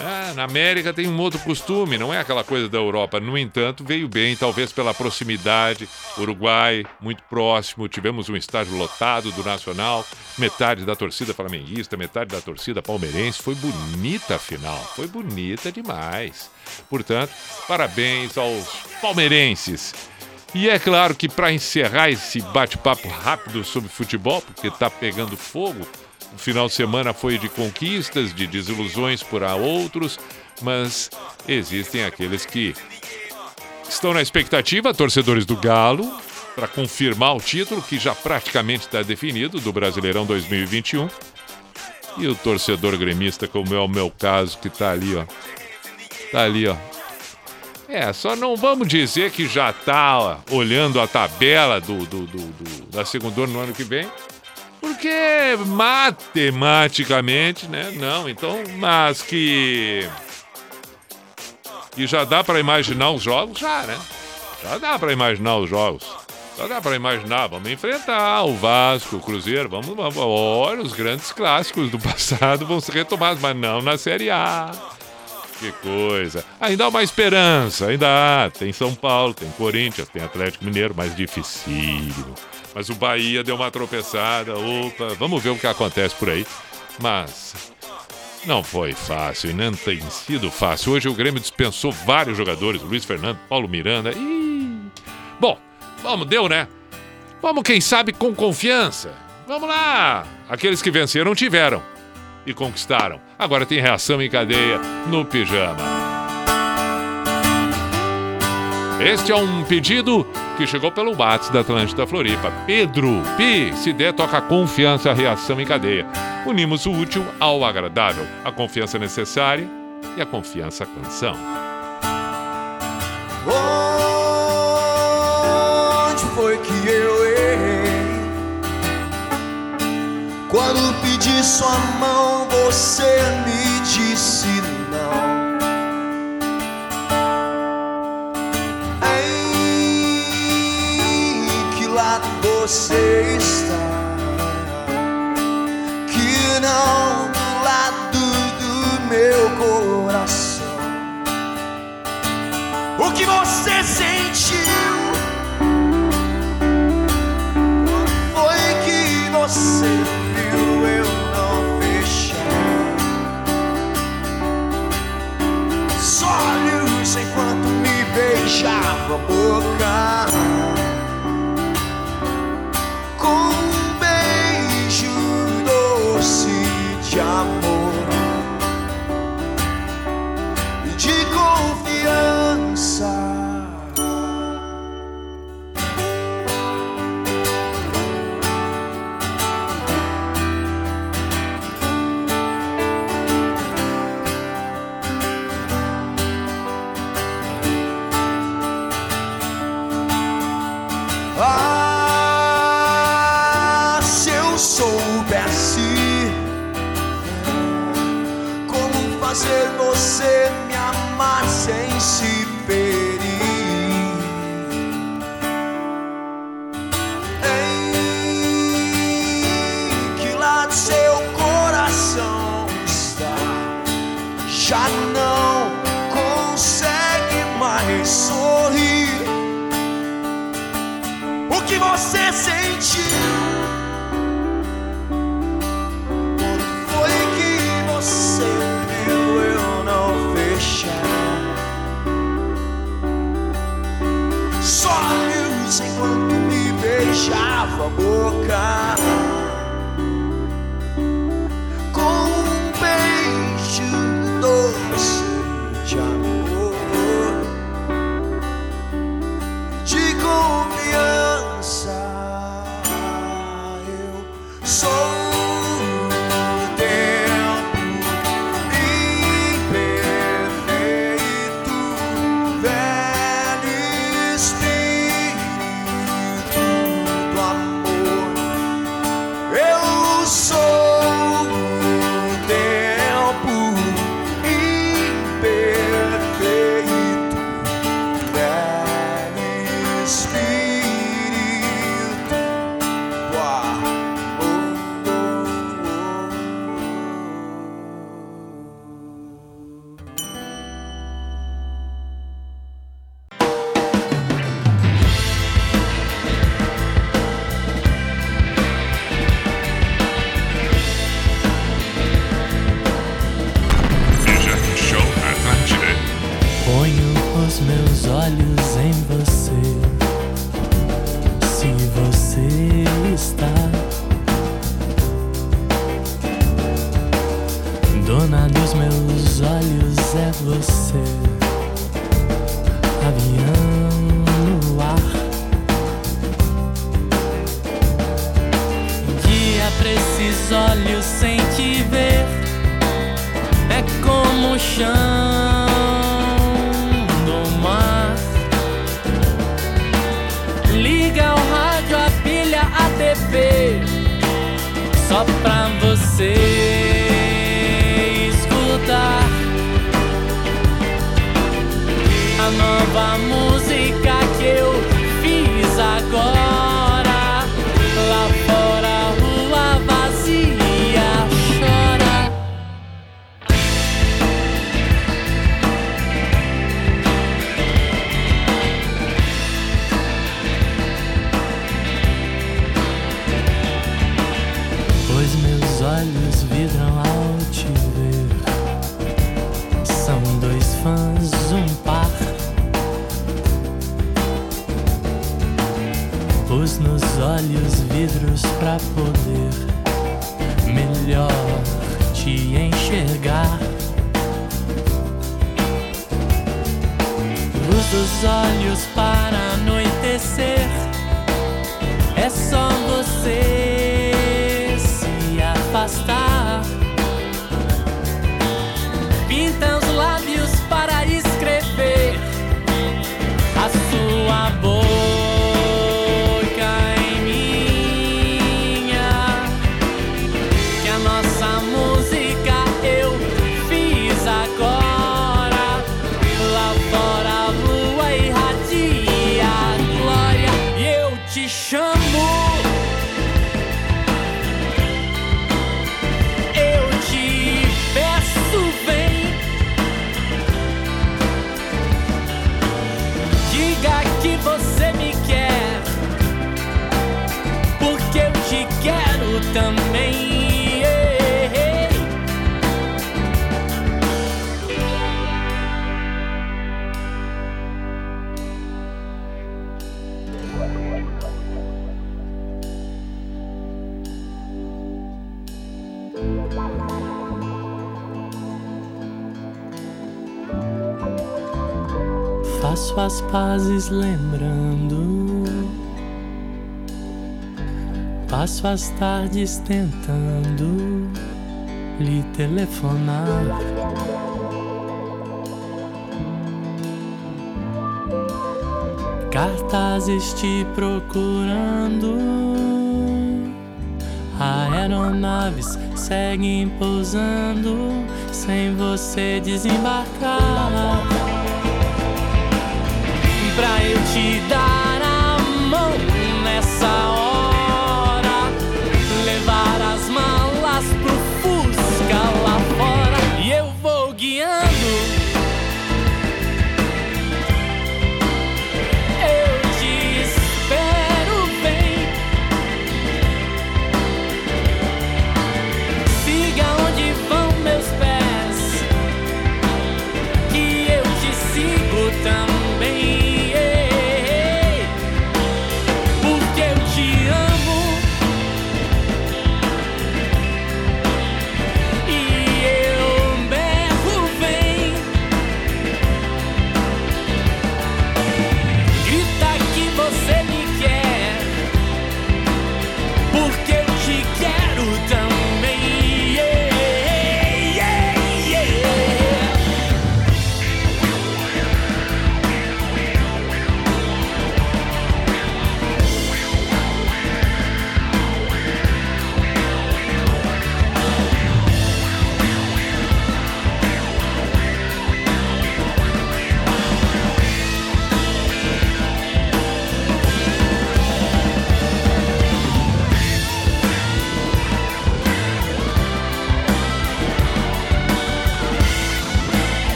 É, na América tem um outro costume, não é aquela coisa da Europa. No entanto, veio bem, talvez pela proximidade. Uruguai, muito próximo. Tivemos um estádio lotado do Nacional, metade da torcida flamenguista, metade da torcida palmeirense. Foi bonita a final, foi bonita demais. Portanto, parabéns aos palmeirenses. E é claro que para encerrar esse bate-papo rápido sobre futebol, porque está pegando fogo, o final de semana foi de conquistas, de desilusões por a outros, mas existem aqueles que estão na expectativa, torcedores do Galo, para confirmar o título que já praticamente está definido do Brasileirão 2021. E o torcedor gremista, como é o meu caso, que está ali, ó. Tá ali, ó. É, só não vamos dizer que já tá ó, olhando a tabela do, do, do, do- da segunda no ano que vem. Porque matematicamente, né? Não, então, mas que. Que já dá para imaginar os jogos, já, né? Já dá para imaginar os jogos. Já dá para imaginar, vamos enfrentar o Vasco, o Cruzeiro, vamos, vamos, olha, os grandes clássicos do passado vão ser retomados, mas não na Série A. Que coisa. Ainda há uma esperança, ainda há. Tem São Paulo, tem Corinthians, tem Atlético Mineiro, mais dificílimo. Mas o Bahia deu uma tropeçada. Opa, vamos ver o que acontece por aí. Mas não foi fácil e não tem sido fácil. Hoje o Grêmio dispensou vários jogadores. Luiz Fernando, Paulo Miranda. Ih. Bom, vamos, deu, né? Vamos, quem sabe, com confiança. Vamos lá. Aqueles que venceram tiveram e conquistaram. Agora tem reação em cadeia no pijama. Este é um pedido que chegou pelo Whats da Atlântida Floripa. Pedro, Pi, se der, toca confiança, reação em cadeia. Unimos o útil ao agradável, a confiança necessária e a confiança canção. Quando pedi sua mão, você me disse não. Em que lado você está? Que não do lado do meu coração. O que você sentiu? a book Quebrei-lhe os vidros pra poder melhor te enxergar. Luz dos olhos para anoitecer. É só você se afastar. Pinta os lábios para ir. As pazes lembrando. Passo as tardes tentando lhe telefonar. Cartazes te procurando. Aeronaves seguem pousando sem você desembarcar. Eu te dar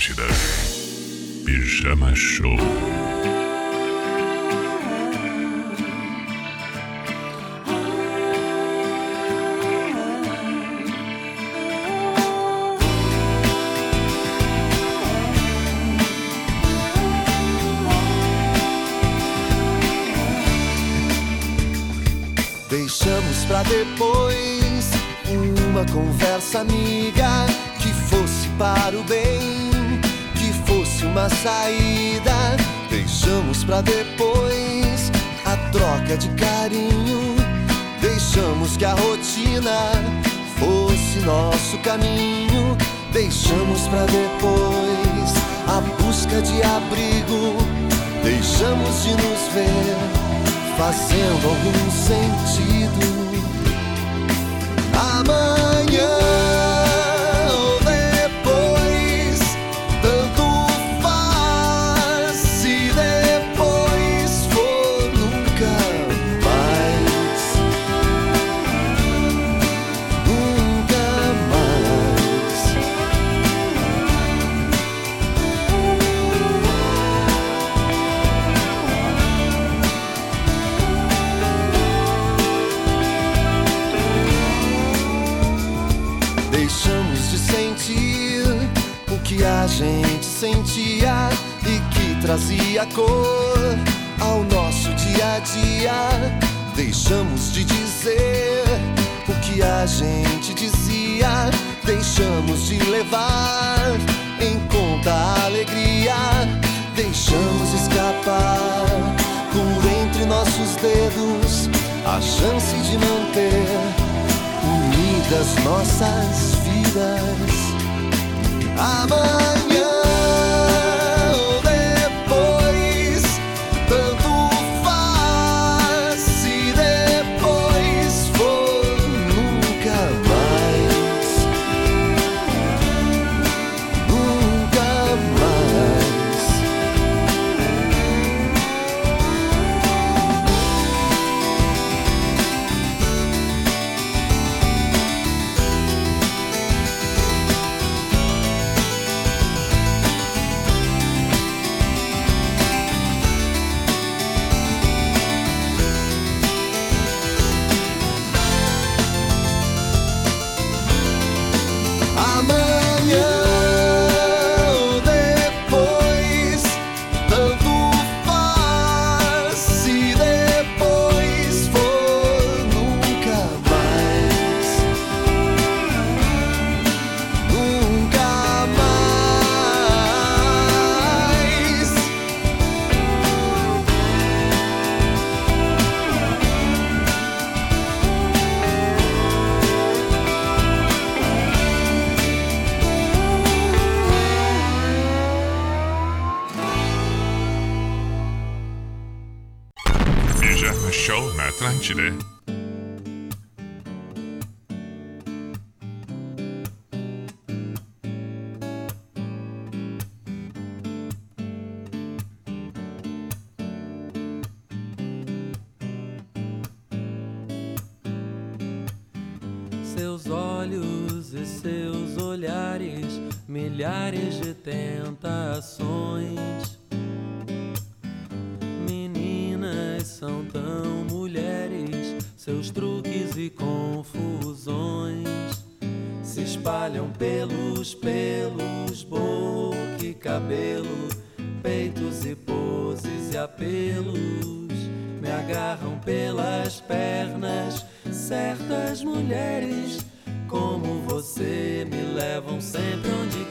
Atlântida. Pijama Show. Deixamos pra depois uma conversa amiga saída. Deixamos pra depois a troca de carinho. Deixamos que a rotina fosse nosso caminho. Deixamos pra depois a busca de abrigo. Deixamos de nos ver fazendo algum sentido. Amanhã unidas nossas vidas. Amanhã Seus olhos e seus olhares, milhares de tentações. Meninas são tão mulheres, seus truques e confusões se espalham pelos pelos, boca e cabelo, peitos e poses e apelos. Me agarram pelas pernas, certas mulheres como você me levam sempre onde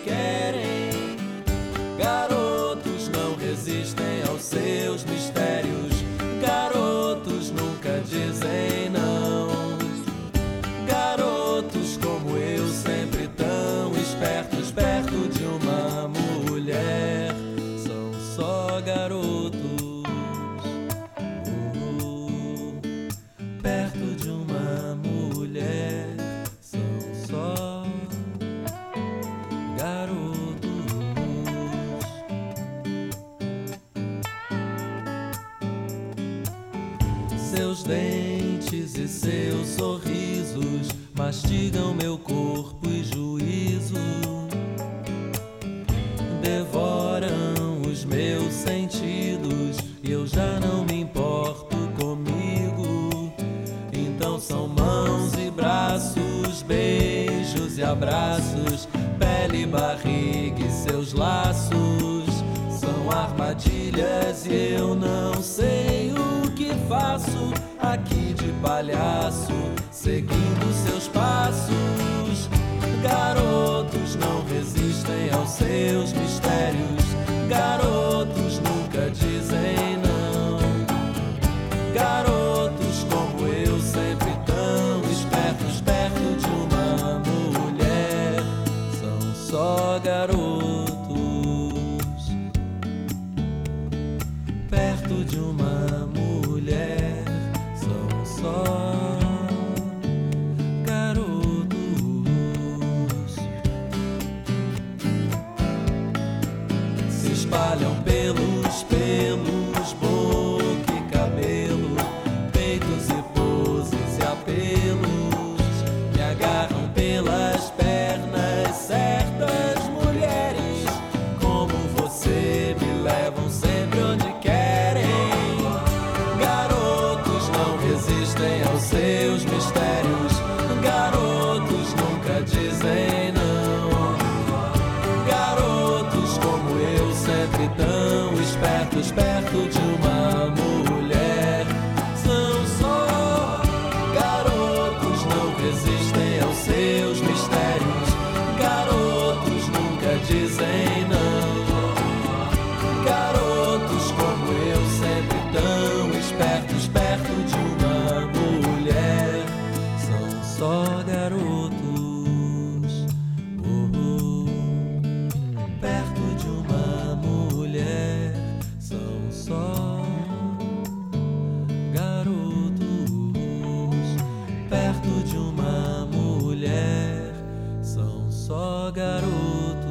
só garotos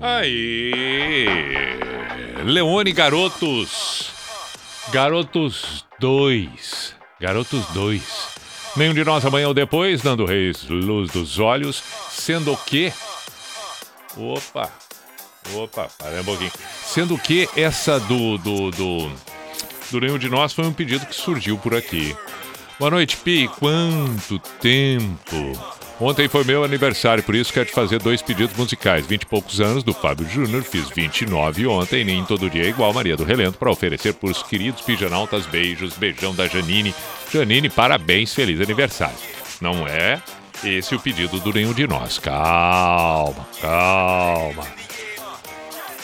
Aí, Leone Garotos. Garotos 2. Garotos 2. Nenhum de nós amanhã ou depois, Nando Reis, luz dos olhos, sendo que. Opa! Opa, para um pouquinho. Sendo que essa do. do. do. do Nenhum de nós foi um pedido que surgiu por aqui. Boa noite, Pi. Quanto tempo? Ontem foi meu aniversário, por isso quero te fazer dois pedidos musicais. 20 e poucos anos do Fábio Júnior, fiz 29 ontem, nem todo dia é igual Maria do Relento, para oferecer para os queridos pijanautas beijos, beijão da Janine. Janine, parabéns, feliz aniversário. Não é esse o pedido do nenhum de nós. Calma, calma.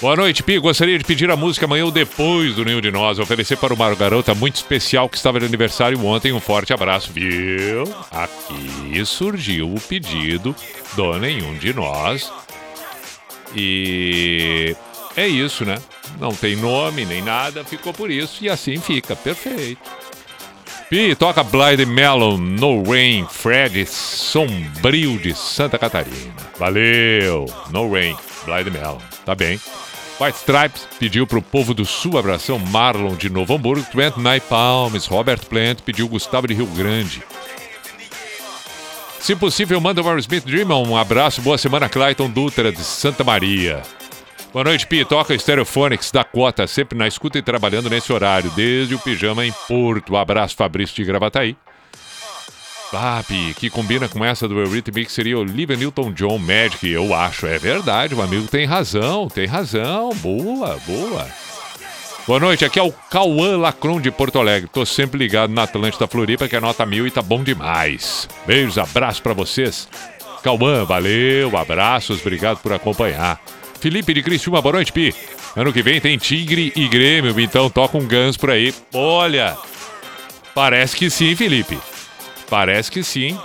Boa noite, Pi. Gostaria de pedir a música amanhã ou depois do Nenhum de Nós. Oferecer para uma garota muito especial que estava de aniversário ontem. Um forte abraço, viu? Aqui surgiu o pedido do Nenhum de Nós. E é isso, né? não tem nome nem nada, ficou por isso e assim fica, perfeito. Pi, toca Blind Melon, No Rain, Fred Sombrio de Santa Catarina. Valeu, No Rain, Blind Melon, tá bem. White Stripes pediu pro povo do Sul abração Marlon de Novo Hamburgo, Trent Palms, Robert Plant pediu Gustavo de Rio Grande. Se possível, manda o Aerosmith Dream. Um abraço, boa semana, Clayton Dutra de Santa Maria. Boa noite, Pi. Toca Stereophonics da Cota, sempre na escuta e trabalhando nesse horário, desde o pijama em Porto. Abraço, Fabrício de Gravataí. Pi, que combina com essa do Eurythmics seria Olivia Newton-John Magic. Eu acho, é verdade, o amigo tem razão, tem razão. Boa, boa. Boa noite, aqui é o Cauã Lacron de Porto Alegre. Tô sempre ligado na Atlântida Floripa, que é nota mil e tá bom demais. Beijos, abraço pra vocês. Cauã, valeu, abraços, obrigado por acompanhar. Felipe de Criciúma, boa noite, Pi. Ano que vem tem Tigre e Grêmio, então toca um ganso por aí. Olha, parece que sim, Felipe. Parece que sim.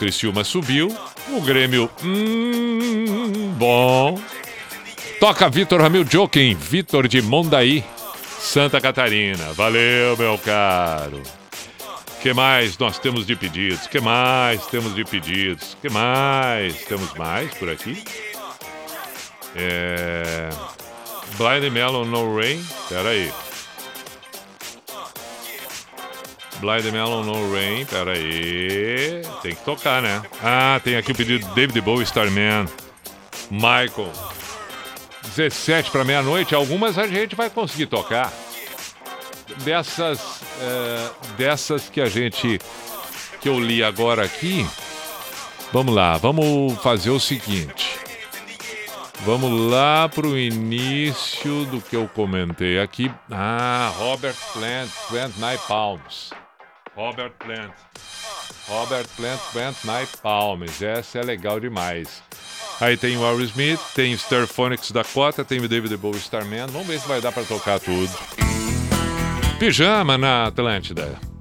Criciúma subiu, o Grêmio, hum, bom. Toca Vitor Ramil Joking, Vitor de Mondaí, Santa Catarina. Valeu, meu caro. que mais nós temos de pedidos? que mais temos de pedidos? que mais temos mais por aqui? É... Blind Melon No Rain. Pera aí. Blind Melon No Rain. Pera aí. Tem que tocar, né? Ah, tem aqui o pedido David Bowie, Starman. Michael. 17 para meia-noite. Algumas a gente vai conseguir tocar. Dessas, é, dessas que a gente que eu li agora aqui. Vamos lá, vamos fazer o seguinte. Vamos lá pro início do que eu comentei aqui. Ah, Robert Plant, Plant Night Palms. Robert Plant. Robert Plant, Plant Night Palms. Essa é legal demais. Aí tem o Aerosmith, tem o Starphonics Dakota, tem o David Bowie Starman. Vamos ver se vai dar pra tocar tudo. Pijama na Atlântida.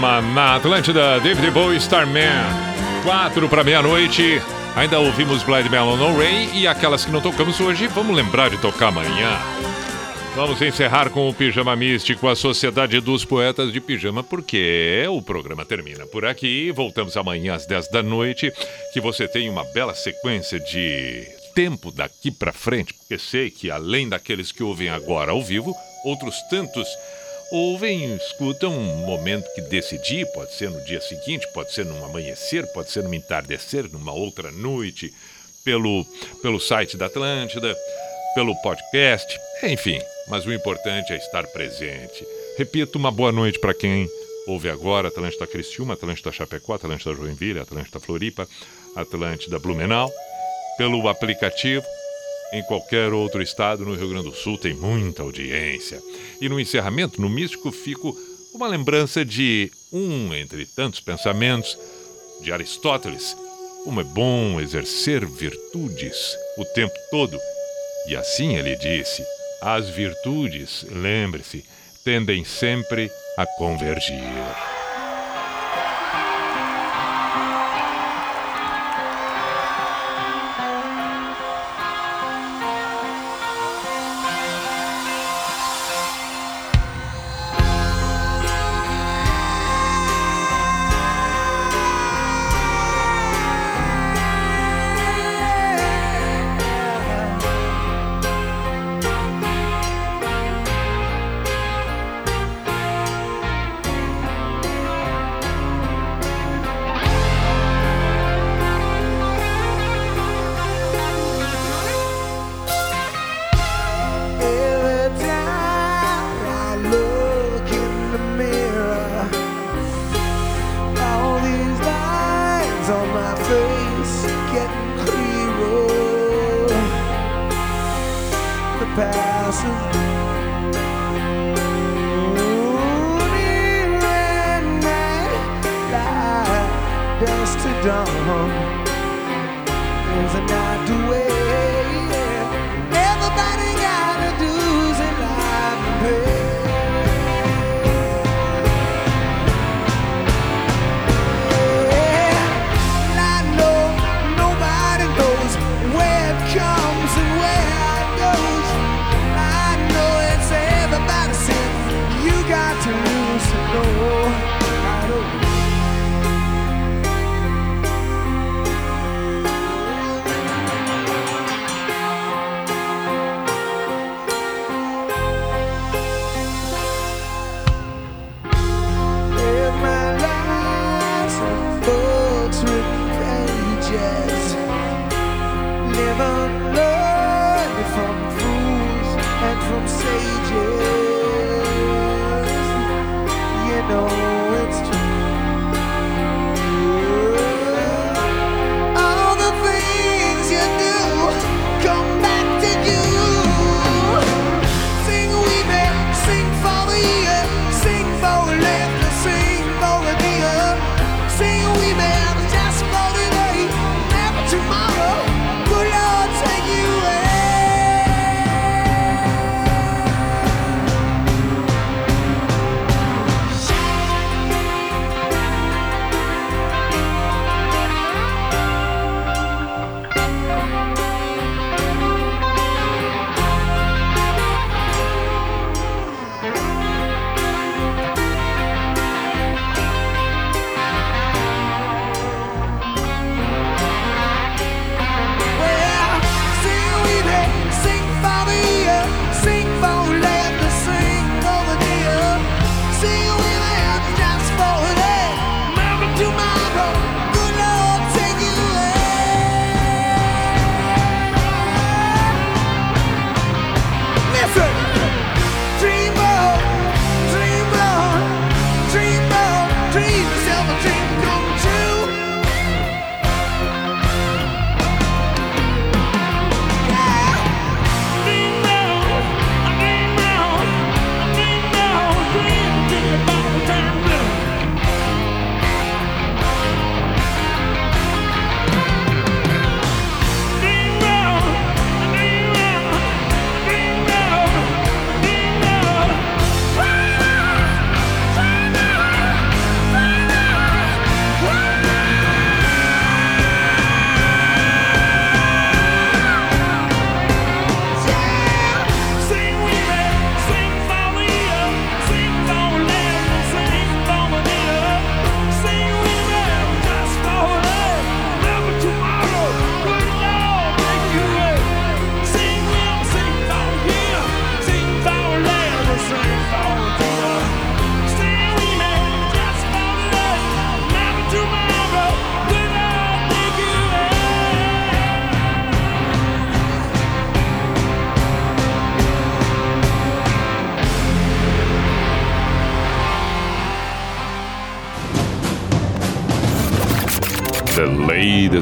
Pijama na Atlântida, David Bowie, Starman. Quatro para meia-noite. Ainda ouvimos Blind Melon No Rain e aquelas que não tocamos hoje, vamos lembrar de tocar amanhã. Vamos encerrar com o Pijama Místico, a Sociedade dos Poetas de Pijama, porque o programa termina por aqui. Voltamos amanhã às 10 da noite. Que você tenha uma bela sequência de tempo daqui para frente, porque sei que além daqueles que ouvem agora ao vivo, outros tantos ouvem escutam um momento que decidir, pode ser no dia seguinte, pode ser num amanhecer, pode ser num entardecer, numa outra noite, pelo, pelo site da Atlântida, pelo podcast, enfim. Mas o importante é estar presente. Repito, uma boa noite para quem ouve agora, Atlântida Criciúma, Atlântida Chapecó, Atlântida Joinville, Atlântida Floripa, Atlântida Blumenau, pelo aplicativo, em qualquer outro estado no Rio Grande do Sul tem muita audiência. E no encerramento, no Místico, fico uma lembrança de um entre tantos pensamentos de Aristóteles. Como é bom exercer virtudes o tempo todo. E assim ele disse: as virtudes, lembre-se, tendem sempre a convergir.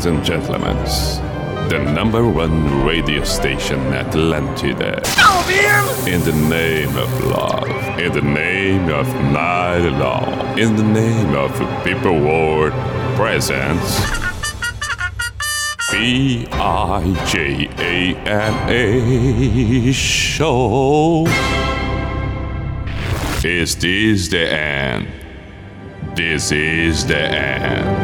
And gentlemen, the number one radio station Atlantida. In the name of love, in the name of night long, in the name of people world presents. B I J A N A show. Is this the end? This is the end.